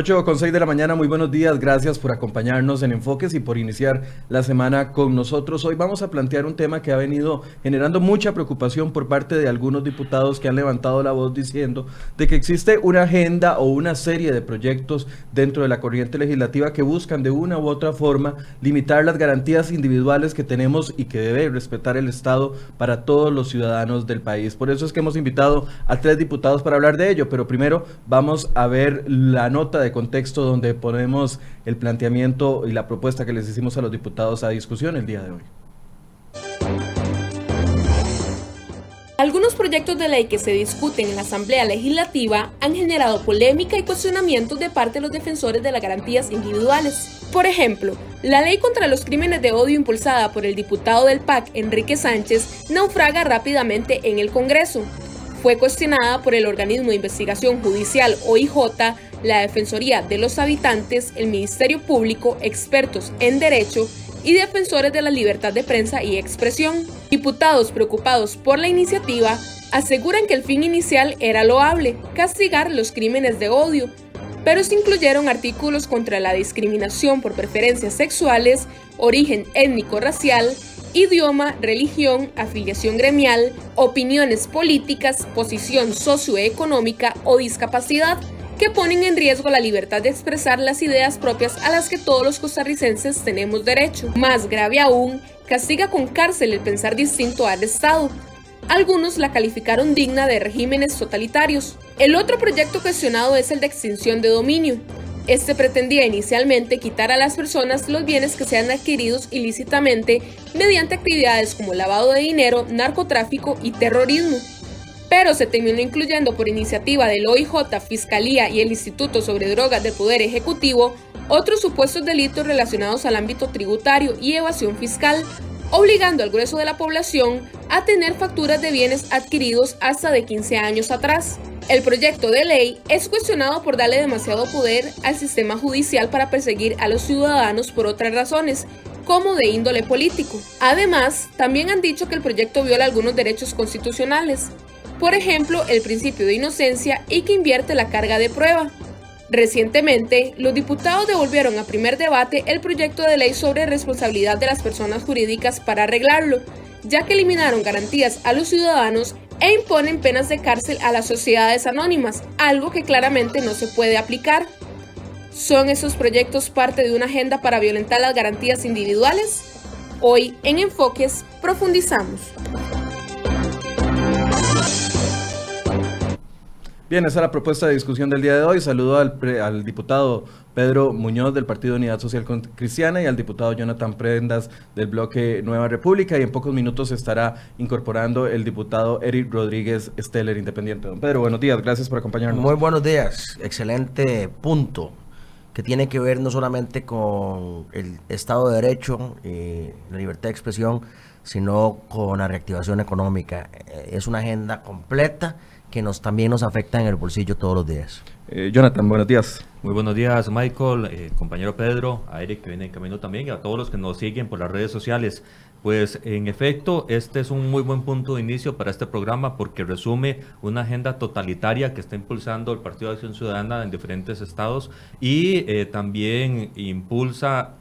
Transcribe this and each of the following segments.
8 con 6 de la mañana, muy buenos días, gracias por acompañarnos en Enfoques y por iniciar la semana con nosotros. Hoy vamos a plantear un tema que ha venido generando mucha preocupación por parte de algunos diputados que han levantado la voz diciendo de que existe una agenda o una serie de proyectos dentro de la corriente legislativa que buscan de una u otra forma limitar las garantías individuales que tenemos y que debe respetar el Estado para todos los ciudadanos del país. Por eso es que hemos invitado a tres diputados para hablar de ello, pero primero vamos a ver la nota de contexto donde ponemos el planteamiento y la propuesta que les hicimos a los diputados a discusión el día de hoy. Algunos proyectos de ley que se discuten en la Asamblea Legislativa han generado polémica y cuestionamientos de parte de los defensores de las garantías individuales. Por ejemplo, la ley contra los crímenes de odio impulsada por el diputado del PAC, Enrique Sánchez, naufraga rápidamente en el Congreso. Fue cuestionada por el organismo de investigación judicial OIJ la Defensoría de los Habitantes, el Ministerio Público, expertos en derecho y defensores de la libertad de prensa y expresión. Diputados preocupados por la iniciativa aseguran que el fin inicial era loable, castigar los crímenes de odio, pero se incluyeron artículos contra la discriminación por preferencias sexuales, origen étnico-racial, idioma, religión, afiliación gremial, opiniones políticas, posición socioeconómica o discapacidad que ponen en riesgo la libertad de expresar las ideas propias a las que todos los costarricenses tenemos derecho. Más grave aún, castiga con cárcel el pensar distinto al Estado. Algunos la calificaron digna de regímenes totalitarios. El otro proyecto cuestionado es el de extinción de dominio. Este pretendía inicialmente quitar a las personas los bienes que sean adquiridos ilícitamente mediante actividades como lavado de dinero, narcotráfico y terrorismo pero se terminó incluyendo por iniciativa del OIJ, Fiscalía y el Instituto sobre Drogas del Poder Ejecutivo otros supuestos delitos relacionados al ámbito tributario y evasión fiscal, obligando al grueso de la población a tener facturas de bienes adquiridos hasta de 15 años atrás. El proyecto de ley es cuestionado por darle demasiado poder al sistema judicial para perseguir a los ciudadanos por otras razones, como de índole político. Además, también han dicho que el proyecto viola algunos derechos constitucionales, por ejemplo, el principio de inocencia y que invierte la carga de prueba. Recientemente, los diputados devolvieron a primer debate el proyecto de ley sobre responsabilidad de las personas jurídicas para arreglarlo, ya que eliminaron garantías a los ciudadanos e imponen penas de cárcel a las sociedades anónimas, algo que claramente no se puede aplicar. ¿Son esos proyectos parte de una agenda para violentar las garantías individuales? Hoy en Enfoques profundizamos. Bien, esa es la propuesta de discusión del día de hoy. Saludo al, diputado Pedro Muñoz del Partido Unidad Social Cristiana y al diputado Jonathan Prendas del bloque Nueva República. Y en pocos minutos estará incorporando el diputado Eric Rodríguez Steller, independiente. Don Pedro, buenos días, gracias por acompañarnos. Muy buenos días, excelente punto que tiene que ver no solamente con el Estado de Derecho y la libertad de expresión, sino con la reactivación económica. Eh, es una agenda completa que nos también nos afecta en el bolsillo todos los días. Eh, Jonathan, buenos días. Muy buenos días, Michael, eh, compañero Pedro, a Eric que viene en camino también y a todos los que nos siguen por las redes sociales. Pues en efecto, este es un muy buen punto de inicio para este programa porque resume una agenda totalitaria que está impulsando el Partido de Acción Ciudadana en diferentes estados y eh, también impulsa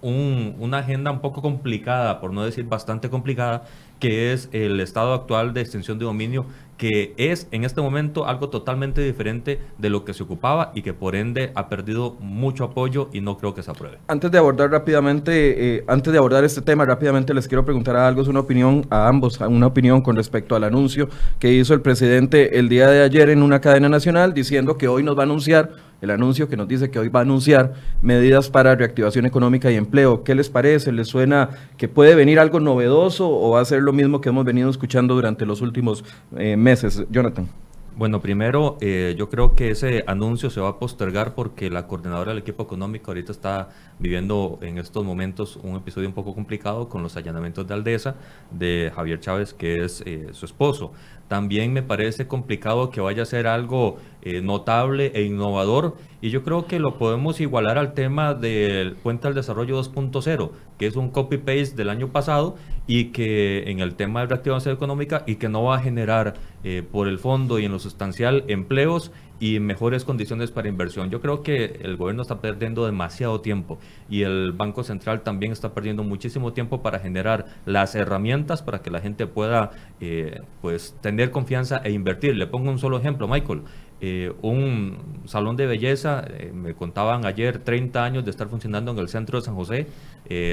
una agenda un poco complicada, por no decir bastante complicada, que es el estado actual de extensión de dominio que es en este momento algo totalmente diferente de lo que se ocupaba y que por ende ha perdido mucho apoyo y no creo que se apruebe. Antes de abordar rápidamente, eh, antes de abordar este tema, rápidamente les quiero preguntar a algo, una opinión a ambos, una opinión con respecto al anuncio que hizo el presidente el día de ayer en una cadena nacional diciendo que hoy nos va a anunciar el anuncio que nos dice que hoy va a anunciar medidas para reactivación económica y empleo. ¿Qué les parece? ¿Les suena que puede venir algo novedoso o va a ser lo mismo que hemos venido escuchando durante los últimos meses? Eh, meses. Jonathan. Bueno, primero, eh, yo creo que ese anuncio se va a postergar porque la coordinadora del equipo económico ahorita está viviendo en estos momentos un episodio un poco complicado con los allanamientos de Aldesa de Javier Chávez, que es eh, su esposo. También me parece complicado que vaya a ser algo eh, notable e innovador y yo creo que lo podemos igualar al tema del Cuenta del Desarrollo 2.0, que es un copy-paste del año pasado y que en el tema de reactivación económica y que no va a generar eh, por el fondo y en lo sustancial empleos y mejores condiciones para inversión. Yo creo que el gobierno está perdiendo demasiado tiempo y el Banco Central también está perdiendo muchísimo tiempo para generar las herramientas para que la gente pueda eh, pues tener confianza e invertir. Le pongo un solo ejemplo, Michael. Eh, un salón de belleza, eh, me contaban ayer 30 años de estar funcionando en el centro de San José,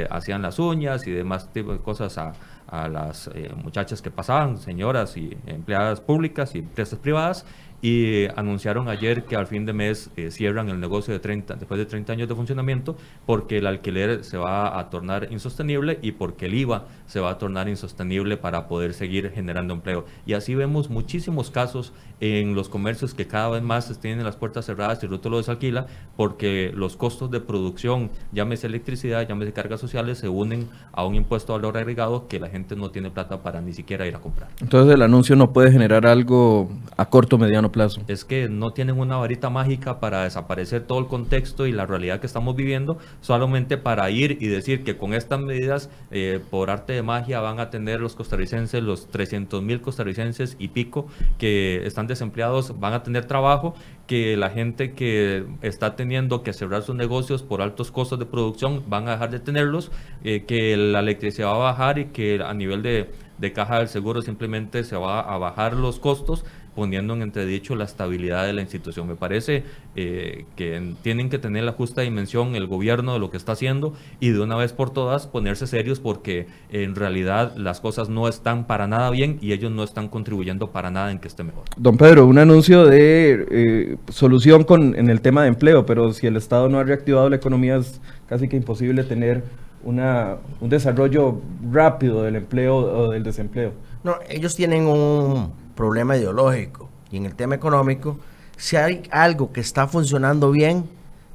hacían las uñas y demás tipo de cosas a las muchachas que pasaban, señoras y empleadas públicas y empresas privadas, y anunciaron ayer que al fin de mes eh, cierran el negocio de 30, después de 30 años de funcionamiento porque el alquiler se va a tornar insostenible y porque el IVA se va a tornar insostenible para poder seguir generando empleo. Y así vemos muchísimos casos en los comercios que cada vez más tienen las puertas cerradas y el lo desalquila porque los costos de producción, llámese electricidad, llámese cargas sociales, se unen a un impuesto de valor agregado que la gente no tiene plata para ni siquiera ir a comprar. Entonces el anuncio no puede generar algo a corto mediano Es que no tienen una varita mágica para desaparecer todo el contexto y la realidad que estamos viviendo, solamente para ir y decir que con estas medidas, eh, por arte de magia, van a tener los costarricenses, los 300 mil costarricenses y pico que están desempleados, van a tener trabajo, que la gente que está teniendo que cerrar sus negocios por altos costos de producción van a dejar de tenerlos, eh, que la electricidad va a bajar y que a nivel de, de caja del seguro simplemente se va a bajar los costos poniendo en entredicho la estabilidad de la institución. Me parece eh, que tienen que tener la justa dimensión el gobierno de lo que está haciendo y de una vez por todas ponerse serios porque en realidad las cosas no están para nada bien y ellos no están contribuyendo para nada en que esté mejor. Don Pedro, un anuncio de eh, solución con, en el tema de empleo, pero si el Estado no ha reactivado la economía es casi que imposible tener una, un desarrollo rápido del empleo o del desempleo. No, ellos tienen un problema ideológico. Y en el tema económico, si hay algo que está funcionando bien,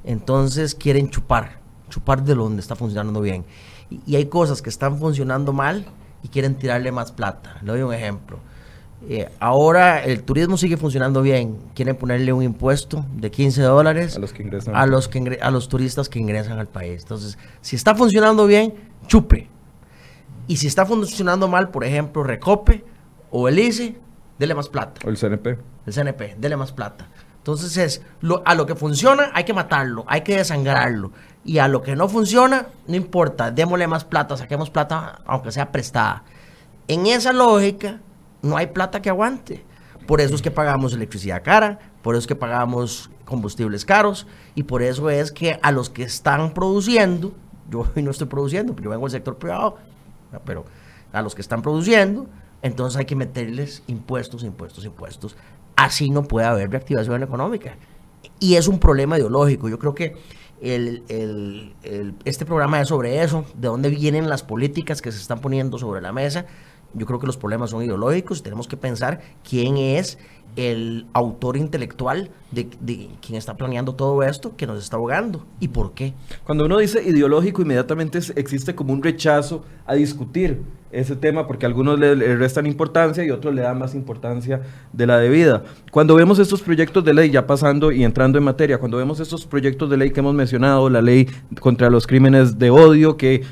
entonces quieren chupar, chupar de donde está funcionando bien. Y, hay cosas que están funcionando mal y quieren tirarle más plata. Le doy un ejemplo. Eh, ahora el turismo sigue funcionando bien. Quieren ponerle un impuesto de 15 dólares a los, que ingresan. a los, que a los turistas que ingresan al país. Entonces, si está funcionando bien, chupe. Y si está funcionando mal, por ejemplo, Recope o el ICE, dele más plata. O el CNP. El CNP, dele más plata. Entonces es, lo, a lo que funciona hay que matarlo, hay que desangrarlo. Y a lo que no funciona, no importa, démosle más plata, saquemos plata aunque sea prestada. En esa lógica, no hay plata que aguante. Por eso es que pagamos electricidad cara, por eso es que pagamos combustibles caros y por eso es que a los que están produciendo, yo no estoy produciendo, yo vengo del sector privado, pero a los que están produciendo, entonces hay que meterles impuestos, impuestos, impuestos. Así no puede haber reactivación económica. Y es un problema ideológico. Yo creo que este programa es sobre eso, de dónde vienen las políticas que se están poniendo sobre la mesa. Yo creo que los problemas son ideológicos. Tenemos que pensar quién es el autor intelectual de, quien está planeando todo esto que nos está ahogando y por qué. Cuando uno dice ideológico, inmediatamente existe como un rechazo a discutir ese tema porque algunos le, restan importancia y otros le dan más importancia de la debida. Cuando vemos estos proyectos de ley, ya pasando y entrando en materia, cuando vemos estos proyectos de ley que hemos mencionado, la ley contra los crímenes de odio, que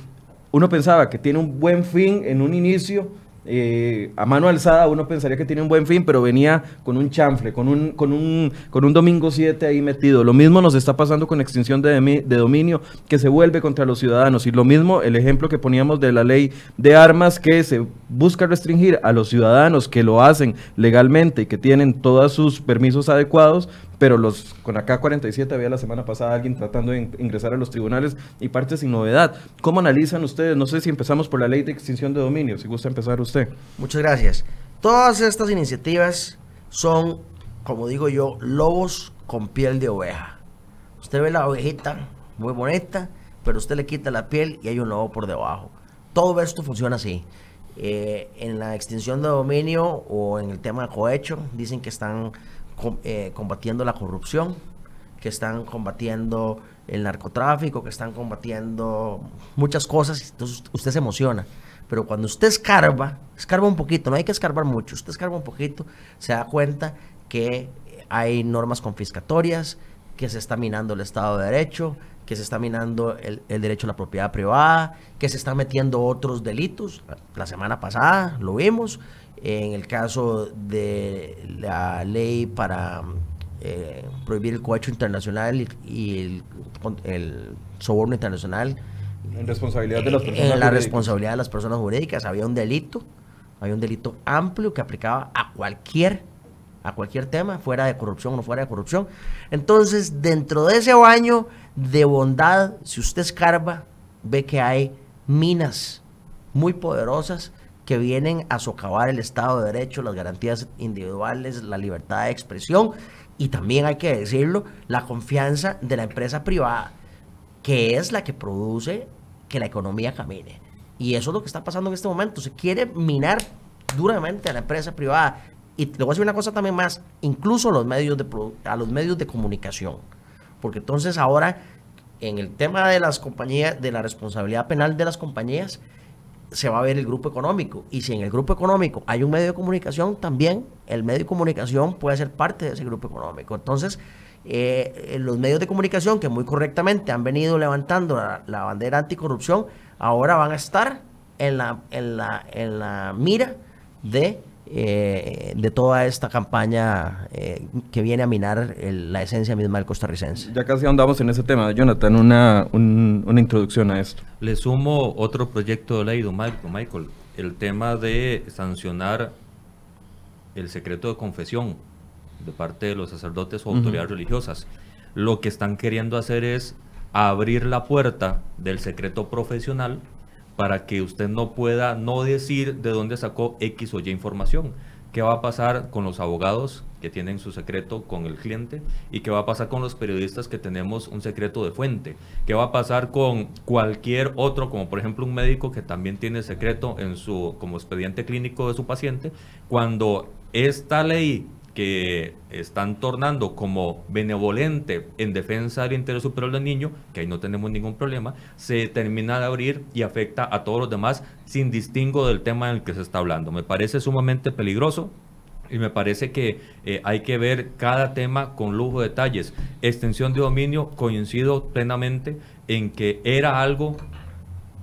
uno pensaba que tiene un buen fin en un inicio, eh, a mano alzada uno pensaría que tiene un buen fin, pero venía con un chanfle, con un, con un, con un domingo 7 ahí metido. Lo mismo nos está pasando con extinción de, de, dominio que se vuelve contra los ciudadanos. Y lo mismo el ejemplo que poníamos de la ley de armas que se busca restringir a los ciudadanos que lo hacen legalmente y que tienen todos sus permisos adecuados, pero los con acá 47 había la semana pasada alguien tratando de ingresar a los tribunales y parte sin novedad. ¿Cómo analizan ustedes? No sé si empezamos por la ley de extinción de dominio, si gusta empezar usted. Muchas gracias. Todas estas iniciativas son, como digo yo, lobos con piel de oveja. Usted ve la ovejita muy bonita, pero usted le quita la piel y hay un lobo por debajo. Todo esto funciona así. Eh, en la extinción de dominio o en el tema de cohecho, dicen que están eh, combatiendo la corrupción, que están combatiendo el narcotráfico, que están combatiendo muchas cosas, entonces usted se emociona. Pero cuando usted escarba, escarba un poquito, no hay que escarbar mucho, usted escarba un poquito, se da cuenta que hay normas confiscatorias, que se está minando el Estado de Derecho, que se está minando el, derecho a la propiedad privada, que se están metiendo otros delitos. La semana pasada lo vimos, en el caso de la ley para eh, prohibir el cohecho internacional y, el, soborno internacional. En responsabilidad de las personas En la responsabilidad de las personas jurídicas había un delito, había un delito amplio que aplicaba a cualquier a cualquier tema, fuera de corrupción o no fuera de corrupción. Entonces, dentro de ese baño de bondad, si usted escarba, ve que hay minas muy poderosas que vienen a socavar el Estado de Derecho, las garantías individuales, la libertad de expresión y también hay que decirlo, la confianza de la empresa privada, que es la que produce que la economía camine. Y eso es lo que está pasando en este momento. Se quiere minar duramente a la empresa privada. Y le voy a decir una cosa también más, incluso a los medios de comunicación. Porque entonces ahora, en el tema de las compañías, de la responsabilidad penal de las compañías, se va a ver el grupo económico. Y si en el grupo económico hay un medio de comunicación, también el medio de comunicación puede ser parte de ese grupo económico. Entonces, eh, los medios de comunicación que muy correctamente han venido levantando la, bandera anticorrupción, ahora van a estar en la, en la, en la mira de eh, de toda esta campaña eh, que viene a minar la esencia misma del costarricense. Ya casi andamos en ese tema, Jonathan, una, una introducción a esto. Le sumo otro proyecto de ley, don Michael, el tema de sancionar el secreto de confesión de parte de los sacerdotes o autoridades religiosas. Lo que están queriendo hacer es abrir la puerta del secreto profesional para que usted no pueda no decir de dónde sacó X o Y información. ¿Qué va a pasar con los abogados que tienen su secreto con el cliente? ¿Y qué va a pasar con los periodistas que tenemos un secreto de fuente? ¿Qué va a pasar con cualquier otro, como por ejemplo un médico que también tiene secreto en su como expediente clínico de su paciente? Cuando esta ley que están tornando como benevolente en defensa del interés superior del niño, que ahí no tenemos ningún problema, se termina de abrir y afecta a todos los demás sin distingo del tema en el que se está hablando. Me parece sumamente peligroso, y me parece que eh, hay que ver cada tema con lujo de detalles. Extensión de dominio, coincido plenamente en que era algo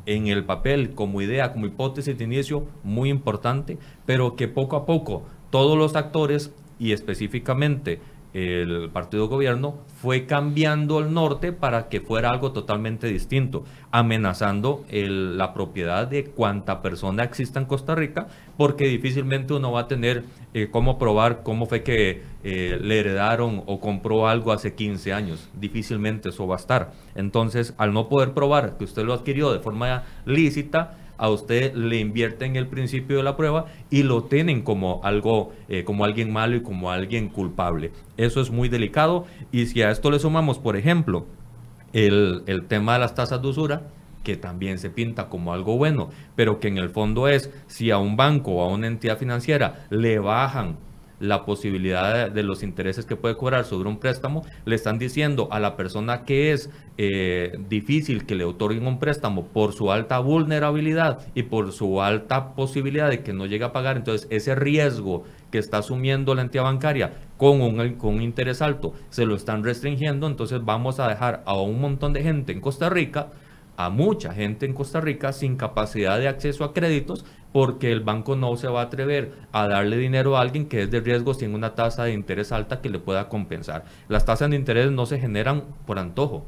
en el papel como idea, como hipótesis de inicio muy importante, pero que poco a poco todos los actores y específicamente el partido gobierno fue cambiando el norte para que fuera algo totalmente distinto, amenazando la propiedad de cuanta persona exista en Costa Rica, porque difícilmente uno va a tener eh, cómo probar cómo fue que eh, le heredaron o compró algo hace 15 años. Difícilmente eso va a estar. Entonces, al no poder probar que usted lo adquirió de forma lícita, a usted le invierten el principio de la prueba y lo tienen como algo, eh, como alguien malo y como alguien culpable. Eso es muy delicado y si a esto le sumamos, por ejemplo, el, el tema de las tasas de usura, que también se pinta como algo bueno, pero que en el fondo es si a un banco o a una entidad financiera le bajan la posibilidad de, los intereses que puede cobrar sobre un préstamo, le están diciendo a la persona que es eh, difícil que le otorguen un préstamo por su alta vulnerabilidad y por su alta posibilidad de que no llegue a pagar, entonces ese riesgo que está asumiendo la entidad bancaria con un, con un interés alto, se lo están restringiendo, entonces vamos a dejar a un montón de gente en Costa Rica a mucha gente en Costa Rica sin capacidad de acceso a créditos porque el banco no se va a atrever a darle dinero a alguien que es de riesgo sin una tasa de interés alta que le pueda compensar. Las tasas de interés no se generan por antojo,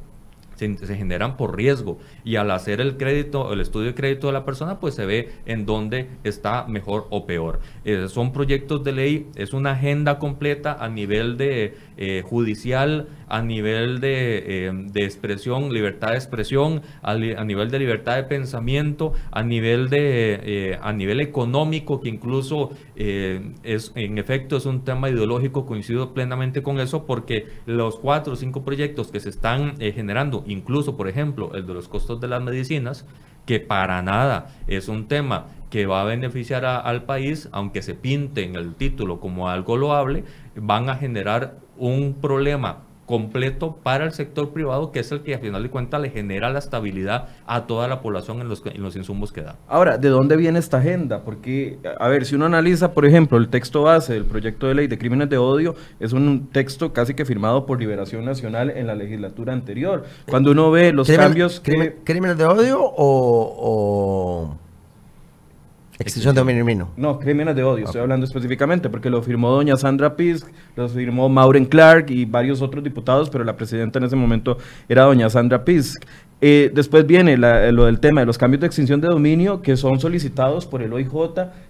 se, generan por riesgo y al hacer el crédito, el estudio de crédito de la persona, pues se ve en dónde está mejor o peor. Eh, son proyectos de ley, es una agenda completa a nivel de eh, judicial, a nivel de, eh, de, expresión, libertad de expresión, a, nivel de libertad de pensamiento, a nivel de a nivel económico, que incluso es en efecto es un tema ideológico, coincido plenamente con eso, porque los cuatro o cinco proyectos que se están generando incluso por ejemplo el de los costos de las medicinas, que para nada es un tema que va a beneficiar al país, aunque se pinte en el título como algo loable, van a generar un problema completo para el sector privado, que es el que a final de cuentas le genera la estabilidad a toda la población en los, en los insumos que da. Ahora, ¿de dónde viene esta agenda? Porque, a ver, si uno analiza, por ejemplo, el texto base del proyecto de ley de crímenes de odio, es un texto casi que firmado por Liberación Nacional en la legislatura anterior. Cuando uno ve los cambios... ¿Crímenes de odio o Extinción de dominio No, crímenes de odio, estoy hablando específicamente, porque lo firmó doña Sandra Pisk, lo firmó Maureen Clark y varios otros diputados, pero la presidenta en ese momento era doña Sandra Pisk. Eh, después viene lo del tema de los cambios de extinción de dominio que son solicitados por el OIJ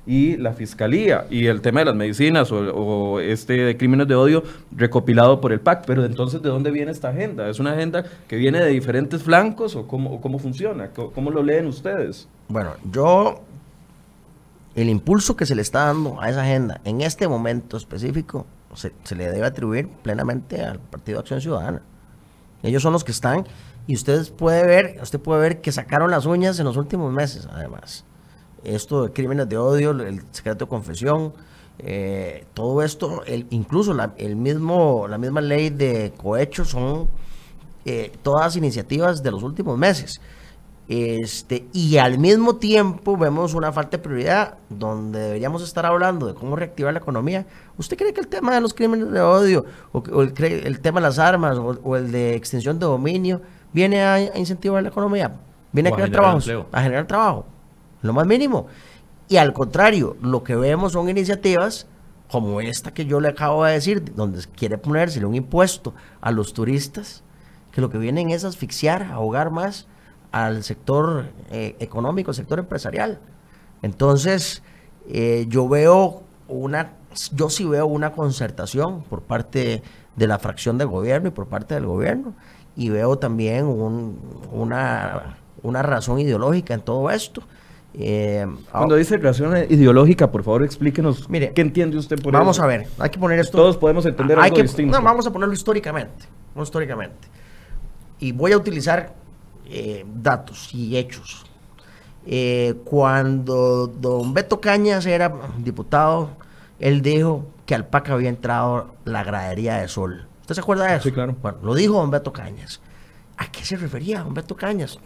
y la Fiscalía, y el tema de las medicinas o, este de crímenes de odio recopilado por el PAC. Pero entonces, ¿de dónde viene esta agenda? ¿Es una agenda que viene de diferentes flancos o cómo, cómo funciona? ¿Cómo lo leen ustedes? Bueno, yo el impulso que se le está dando a esa agenda en este momento específico se, le debe atribuir plenamente al Partido Acción Ciudadana. Ellos son los que están y ustedes puede ver, usted puede ver que sacaron las uñas en los últimos meses, además. Esto de crímenes de odio, el secreto de confesión, eh, todo esto, incluso la, el mismo, la misma ley de cohecho son eh, todas iniciativas de los últimos meses. Este, y al mismo tiempo vemos una falta de prioridad donde deberíamos estar hablando de cómo reactivar la economía. ¿Usted cree que el tema de los crímenes de odio o, el, el, tema de las armas o, el de extensión de dominio viene a, incentivar la economía? Viene a, crear trabajo, a generar trabajo, lo más mínimo. Y al contrario, lo que vemos son iniciativas como esta que yo le acabo de decir, donde quiere ponerse un impuesto a los turistas, que lo que vienen es asfixiar, ahogar más al sector eh, económico, sector empresarial. Entonces, eh, yo veo una, yo sí veo una concertación por parte de la fracción del gobierno y por parte del gobierno, y veo también una, una razón ideológica en todo esto. Eh, Cuando dice razón ideológica, por favor explíquenos mire, qué entiende usted por vamos a ver, hay que poner esto. Todos podemos entender algo distinto. No, vamos a ponerlo históricamente, históricamente. Y voy a utilizar eh, datos y hechos. Eh, cuando don Beto Cañas era diputado, él dijo que al PAC había entrado la gradería de sol. ¿Usted se acuerda de eso? Sí, claro. Bueno, lo dijo don Beto Cañas. ¿A qué se refería don Beto Cañas?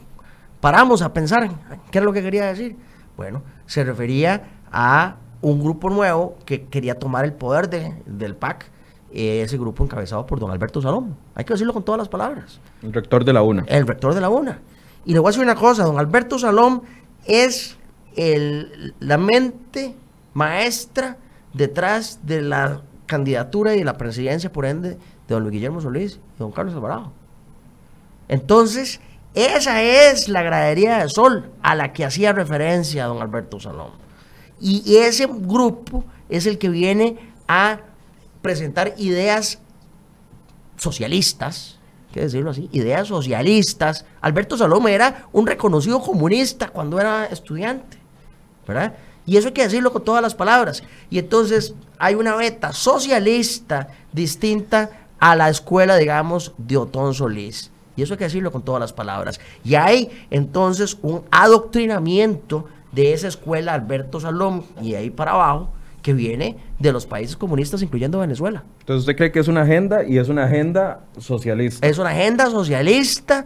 Paramos a pensar qué era lo que quería decir. Bueno, se refería a un grupo nuevo que quería tomar el poder del PAC ese grupo encabezado por don Alberto Salón. Hay que decirlo con todas las palabras. El rector de la UNA. El rector de la UNA. Y le voy a decir una cosa, don Alberto Salón es el, la mente maestra detrás de la candidatura y la presidencia, por ende, de don Luis Guillermo Solís y don Carlos Alvarado. Entonces, esa es la gradería de sol a la que hacía referencia don Alberto Salón. Y ese grupo es el que viene a presentar ideas socialistas, que decirlo así, ideas socialistas. Alberto Salome era un reconocido comunista cuando era estudiante, ¿verdad? Y eso hay que decirlo con todas las palabras. Y entonces hay una beta socialista distinta a la escuela, digamos, de Otón Solís. Y eso hay que decirlo con todas las palabras. Y hay entonces un adoctrinamiento de esa escuela Alberto Salom y ahí para abajo que viene de los países comunistas, incluyendo Venezuela. Entonces, ¿usted cree que es una agenda y es una agenda socialista? Es una agenda socialista.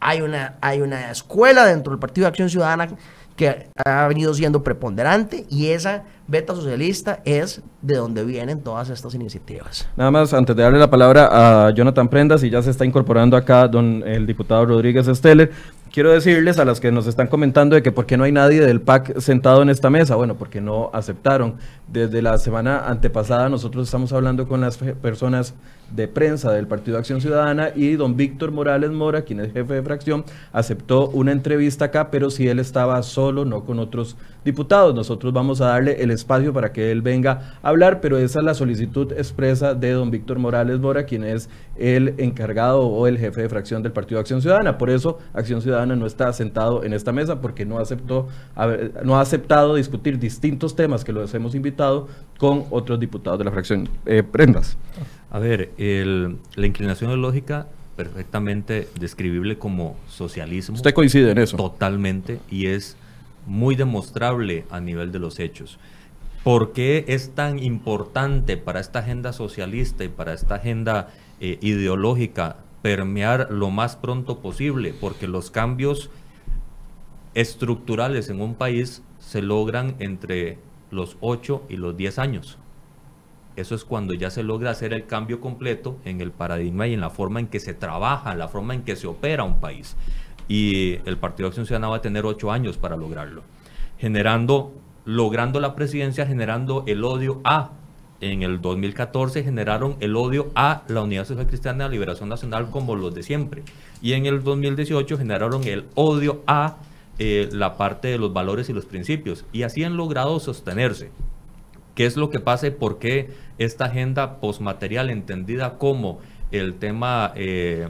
Hay una, hay una escuela dentro del Partido de Acción Ciudadana que ha venido siendo preponderante y esa beta socialista es de donde vienen todas estas iniciativas. Nada más, antes de darle la palabra a Jonathan Prendas, y ya se está incorporando acá don el diputado Rodríguez Esteller, quiero decirles a las que nos están comentando de que por qué no hay nadie del PAC sentado en esta mesa. Bueno, porque no aceptaron. Desde la semana antepasada nosotros estamos hablando con las personas de prensa del Partido Acción Ciudadana y don Víctor Morales Mora, quien es jefe de fracción, aceptó una entrevista acá, pero si él estaba solo, no con otros diputados. Nosotros vamos a darle el espacio para que él venga a hablar, pero esa es la solicitud expresa de don Víctor Morales Mora, quien es el encargado o el jefe de fracción del Partido Acción Ciudadana. Por eso Acción Ciudadana no está sentado en esta mesa porque no aceptó no ha aceptado discutir distintos temas que los hemos invitado con otros diputados de la fracción. Eh, prendas. A ver, la inclinación es lógica perfectamente describible como socialismo. ¿Usted coincide en eso? Totalmente, y es muy demostrable a nivel de los hechos. ¿Por qué es tan importante para esta agenda socialista y para esta agenda eh, ideológica permear lo más pronto posible, porque los cambios estructurales en un país se logran entre los 8 y los 10 años. Eso es cuando ya se logra hacer el cambio completo en el paradigma y en la forma en que se trabaja, la forma en que se opera un país. Y el Partido de Acción Ciudadana va a tener ocho años para lograrlo. Generando, logrando la presidencia, generando el odio a. En el 2014 generaron el odio a la Unidad Social Cristiana de Liberación Nacional como los de siempre. Y en el 2018 generaron el odio a eh, la parte de los valores y los principios. Y así han logrado sostenerse. ¿Qué es lo que pasa y por qué esta agenda postmaterial entendida como el tema eh,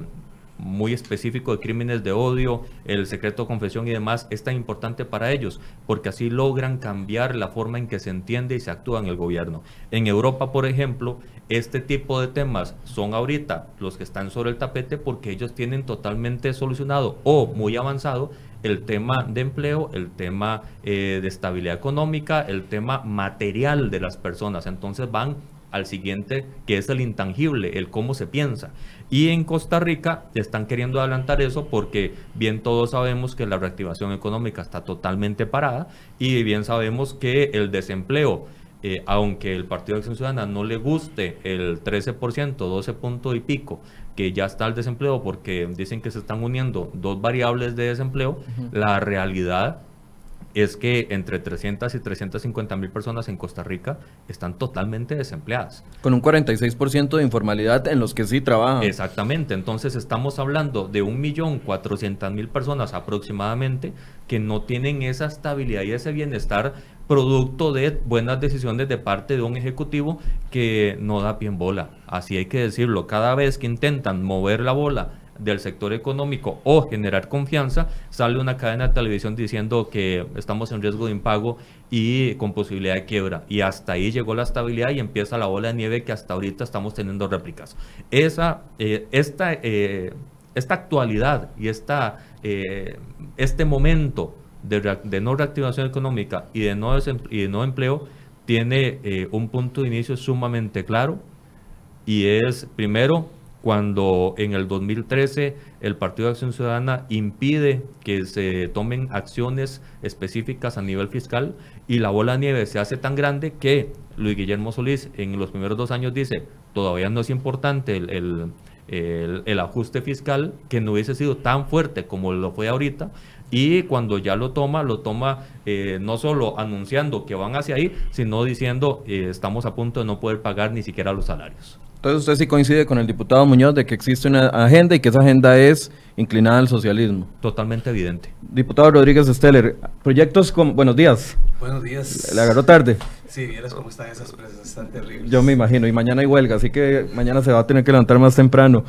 muy específico de crímenes de odio, el secreto de confesión y demás es tan importante para ellos, porque así logran cambiar la forma en que se entiende y se actúa en el gobierno. En Europa, por ejemplo, este tipo de temas son ahorita los que están sobre el tapete porque ellos tienen totalmente solucionado o muy avanzado el tema de empleo, el tema eh, de estabilidad económica, el tema material de las personas. Entonces van al siguiente, que es el intangible, el cómo se piensa. Y en Costa Rica están queriendo adelantar eso porque bien todos sabemos que la reactivación económica está totalmente parada y bien sabemos que el desempleo eh, aunque el Partido de Acción Ciudadana no le guste el 13%, 12 puntos y pico, que ya está el desempleo, porque dicen que se están uniendo dos variables de desempleo, la realidad es que entre 300 y 350 mil personas en Costa Rica están totalmente desempleadas. Con un 46% de informalidad en los que sí trabajan. Exactamente, entonces estamos hablando de 1.400.000 personas aproximadamente que no tienen esa estabilidad y ese bienestar producto de buenas decisiones de parte de un ejecutivo que no da pie en bola. Así hay que decirlo, cada vez que intentan mover la bola del sector económico o generar confianza, sale una cadena de televisión diciendo que estamos en riesgo de impago y con posibilidad de quiebra. Y hasta ahí llegó la estabilidad y empieza la bola de nieve que hasta ahorita estamos teniendo réplicas. Esa, eh, esta, eh, esta actualidad y esta, eh, este momento de, no reactivación económica y de no, y de no empleo tiene un punto de inicio sumamente claro y es primero cuando en el 2013 el Partido de Acción Ciudadana impide que se tomen acciones específicas a nivel fiscal y la bola de nieve se hace tan grande que Luis Guillermo Solís en los primeros dos años dice, todavía no es importante el, ajuste fiscal, que no hubiese sido tan fuerte como lo fue ahorita, y cuando ya lo toma, lo toma eh, no solo anunciando que van hacia ahí, sino diciendo eh, estamos a punto de no poder pagar ni siquiera los salarios. Entonces usted sí coincide con el diputado Muñoz de que existe una agenda y que esa agenda es inclinada al socialismo. Totalmente evidente. Diputado Rodríguez Steller, proyectos con... Buenos días. Buenos días. ¿Le agarró tarde? Sí, vieras cómo están esas presas, están terribles. Yo me imagino, y mañana hay huelga, así que mañana se va a tener que levantar más temprano.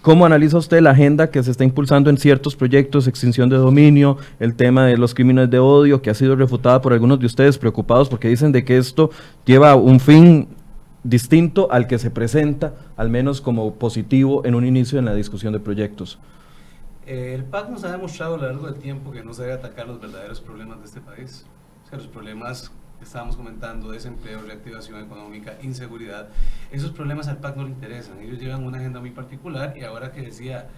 ¿Cómo analiza usted la agenda que se está impulsando en ciertos proyectos, extinción de dominio, el tema de los crímenes de odio, que ha sido refutada por algunos de ustedes preocupados porque dicen de que esto lleva un fin distinto al que se presenta, al menos como positivo en un inicio en la discusión de proyectos. Eh, el PAC nos ha demostrado a lo largo del tiempo que no se debe atacar los verdaderos problemas de este país. O sea, los problemas que estábamos comentando, desempleo, reactivación económica, inseguridad, esos problemas al PAC no le interesan. Ellos llevan una agenda muy particular y ahora que decía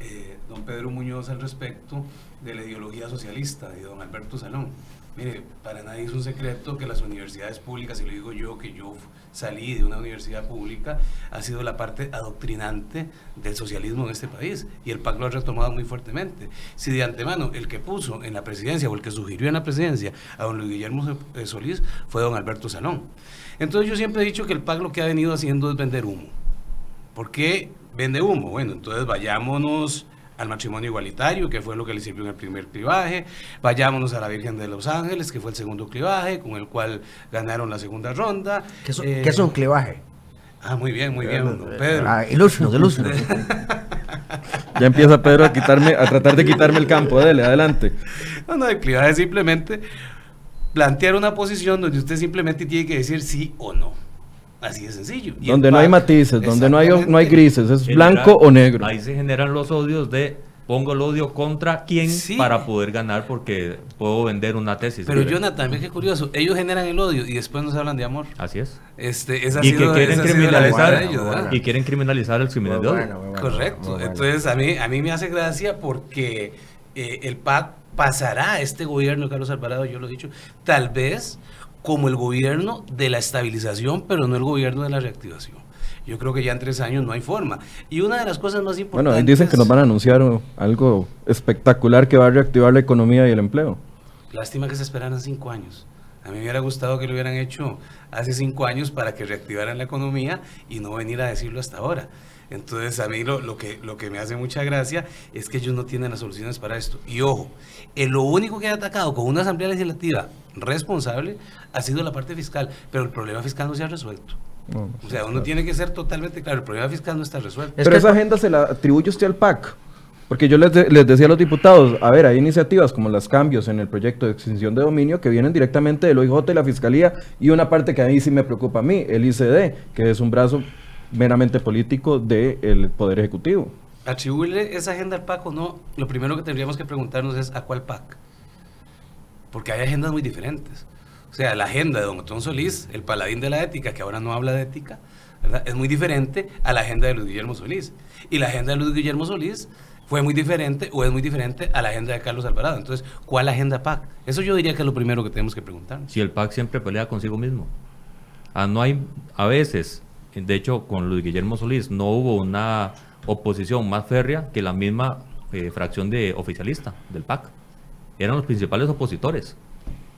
eh, don Pedro Muñoz al respecto de la ideología socialista de don Alberto Salón. Mire, para nadie es un secreto que las universidades públicas, y lo digo yo, que yo salí de una universidad pública, ha sido la parte adoctrinante del socialismo en este país. Y el PAC lo ha retomado muy fuertemente. Si de antemano el que puso en la presidencia o el que sugirió en la presidencia a don Luis Guillermo eh, Solís fue don Alberto Salón. Entonces yo siempre he dicho que el PAC lo que ha venido haciendo es vender humo. ¿Por qué vende humo? Bueno, entonces vayámonos al matrimonio igualitario, que fue lo que le sirvió en el primer clivaje, vayámonos a la Virgen de los Ángeles, que fue el segundo clivaje, con el cual ganaron la segunda ronda. ¿Qué es, un clivaje? Ah, muy bien, muy bien, eh, Pedro. Ah, ilústrenos, ya empieza Pedro a quitarme, a tratar de quitarme el campo, dele, adelante. No, no, el clivaje es simplemente plantear una posición donde usted simplemente tiene que decir sí o no. Así de sencillo. donde no hay matices, donde no hay, no hay grises, es blanco o negro. Ahí se generan los odios de pongo el odio contra quién Sí. para poder ganar porque puedo vender una tesis. Pero libre. Jonathan, ve qué curioso. Ellos generan el odio y después nos hablan de amor. Así es. Este, esa ha Y que quieren criminalizar verdad de ellos, ¿verdad? y quieren criminalizar el criminal de odio. bueno, muy bueno, Correcto. Entonces, a mí, a mí me hace gracia porque eh, el PAC pasará a este gobierno, Carlos Alvarado, yo lo he dicho, tal vez como el gobierno de la estabilización, pero no el gobierno de la reactivación. Yo creo que ya en tres años no hay forma. Y una de las cosas más importantes... Bueno, dicen que nos van a anunciar algo espectacular que va a reactivar la economía y el empleo. Lástima que se esperaran cinco años. A mí me hubiera gustado que lo hubieran hecho hace cinco años para que reactivaran la economía y no venir a decirlo hasta ahora. Entonces, a mí lo, lo que, lo que me hace mucha gracia es que ellos no tienen las soluciones para esto. Y ojo, eh, lo único que ha atacado con una asamblea legislativa responsable ha sido la parte fiscal, pero el problema fiscal no se ha resuelto. No, O sea, uno tiene que ser totalmente claro, el problema fiscal no está resuelto. Es Pero que- esa agenda se la atribuye usted al PAC. Porque yo les, de- les decía a los diputados, a ver, hay iniciativas como los cambios en el proyecto de extinción de dominio que vienen directamente del OIJ y la Fiscalía y una parte que a mí sí me preocupa a mí, el ICD, que es un brazo meramente político del Poder Ejecutivo. atribuirle esa agenda al PAC o no, lo primero que tendríamos que preguntarnos es ¿a cuál PAC? Porque hay agendas muy diferentes. O sea, la agenda de don Otón Solís, el paladín de la ética, que ahora no habla de ética, ¿verdad? es muy diferente a la agenda de Luis Guillermo Solís. Y la agenda de Luis Guillermo Solís fue muy diferente o es muy diferente a la agenda de Carlos Alvarado. Entonces, ¿cuál agenda PAC? Eso yo diría que es lo primero que tenemos que preguntarnos. Si el PAC siempre pelea consigo mismo. Ah, no hay, a veces, de hecho, con Luis Guillermo Solís no hubo una oposición más férrea que la misma eh, fracción de oficialista del PAC. Eran los principales opositores.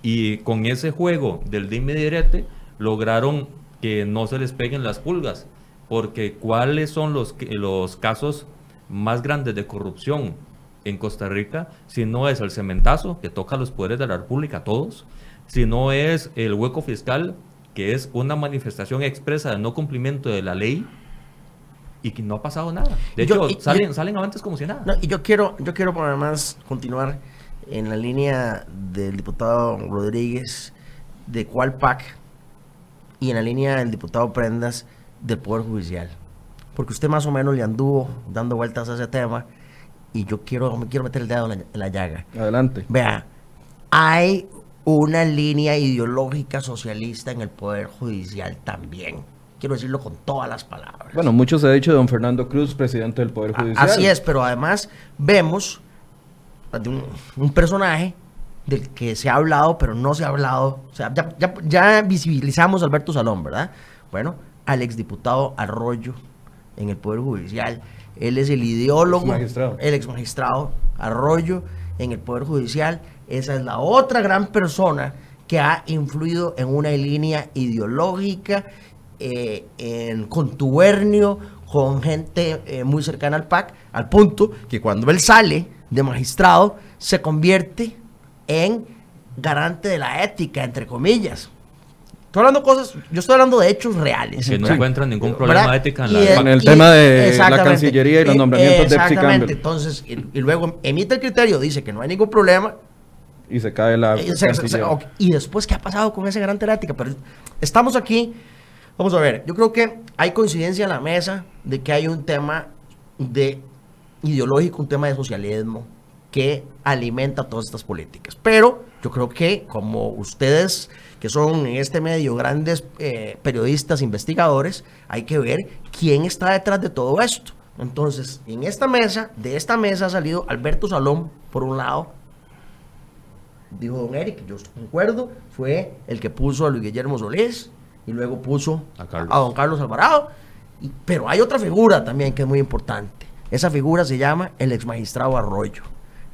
Y con ese juego del dime direte, lograron que no se les peguen las pulgas. Porque ¿cuáles son los, los casos más grandes de corrupción en Costa Rica? Si no es el cementazo, que toca a los poderes de la República, todos. Si no es el hueco fiscal, que es una manifestación expresa de no cumplimiento de la ley y que no ha pasado nada. De Yo- hecho, y- salen, salen avantes como si nada. No, y yo quiero, yo quiero además continuar en la línea del diputado Rodríguez de cuál PAC y en la línea del diputado Prendas del Poder Judicial. Porque usted más o menos le anduvo dando vueltas a ese tema y yo quiero, me quiero meter el dedo en la, en la llaga. Adelante. Vea, hay una línea ideológica socialista en el Poder Judicial también. Quiero decirlo con todas las palabras. Bueno, mucho se ha dicho de don Fernando Cruz, presidente del Poder Judicial. Así es, pero además vemos de un, un personaje del que se ha hablado, pero no se ha hablado. O sea, ya, ya- ya visibilizamos a Alberto Salón, ¿verdad? Bueno, al exdiputado Arroyo en el Poder Judicial. Él es el ideólogo, el ex magistrado Arroyo en el Poder Judicial. Esa es la otra gran persona que ha influido en una línea ideológica, eh, en contubernio con gente eh, muy cercana al PAC, al punto que cuando él sale de magistrado se convierte en garante de la ética, entre comillas. Estoy hablando cosas, yo estoy hablando de hechos reales. Que no encuentran ningún problema ¿Verdad? ética en Y la Con el y- tema de la. Cancillería y los Eh, nombramientos de Epsi Exactamente, Campbell. entonces, y, y luego emite el criterio, dice que no hay ningún problema, Y se cae la se- se- Cancillería. ok, y después, ¿qué ha pasado con ese garante de la ética? Pero estamos aquí, vamos a ver, yo creo que hay coincidencia en la mesa de que hay un tema de ideológico, un tema de socialismo que alimenta todas estas políticas. Pero yo creo que como ustedes que son en este medio grandes eh, periodistas, investigadores, hay que ver quién está detrás de todo esto. Entonces, en esta mesa, de esta mesa ha salido Alberto Salón, por un lado, dijo don Eric, yo concuerdo, fue el que puso a Luis Guillermo Solís y luego puso A don Carlos Alvarado. Y- pero hay otra figura también que es muy importante. Esa figura se llama el ex magistrado Arroyo.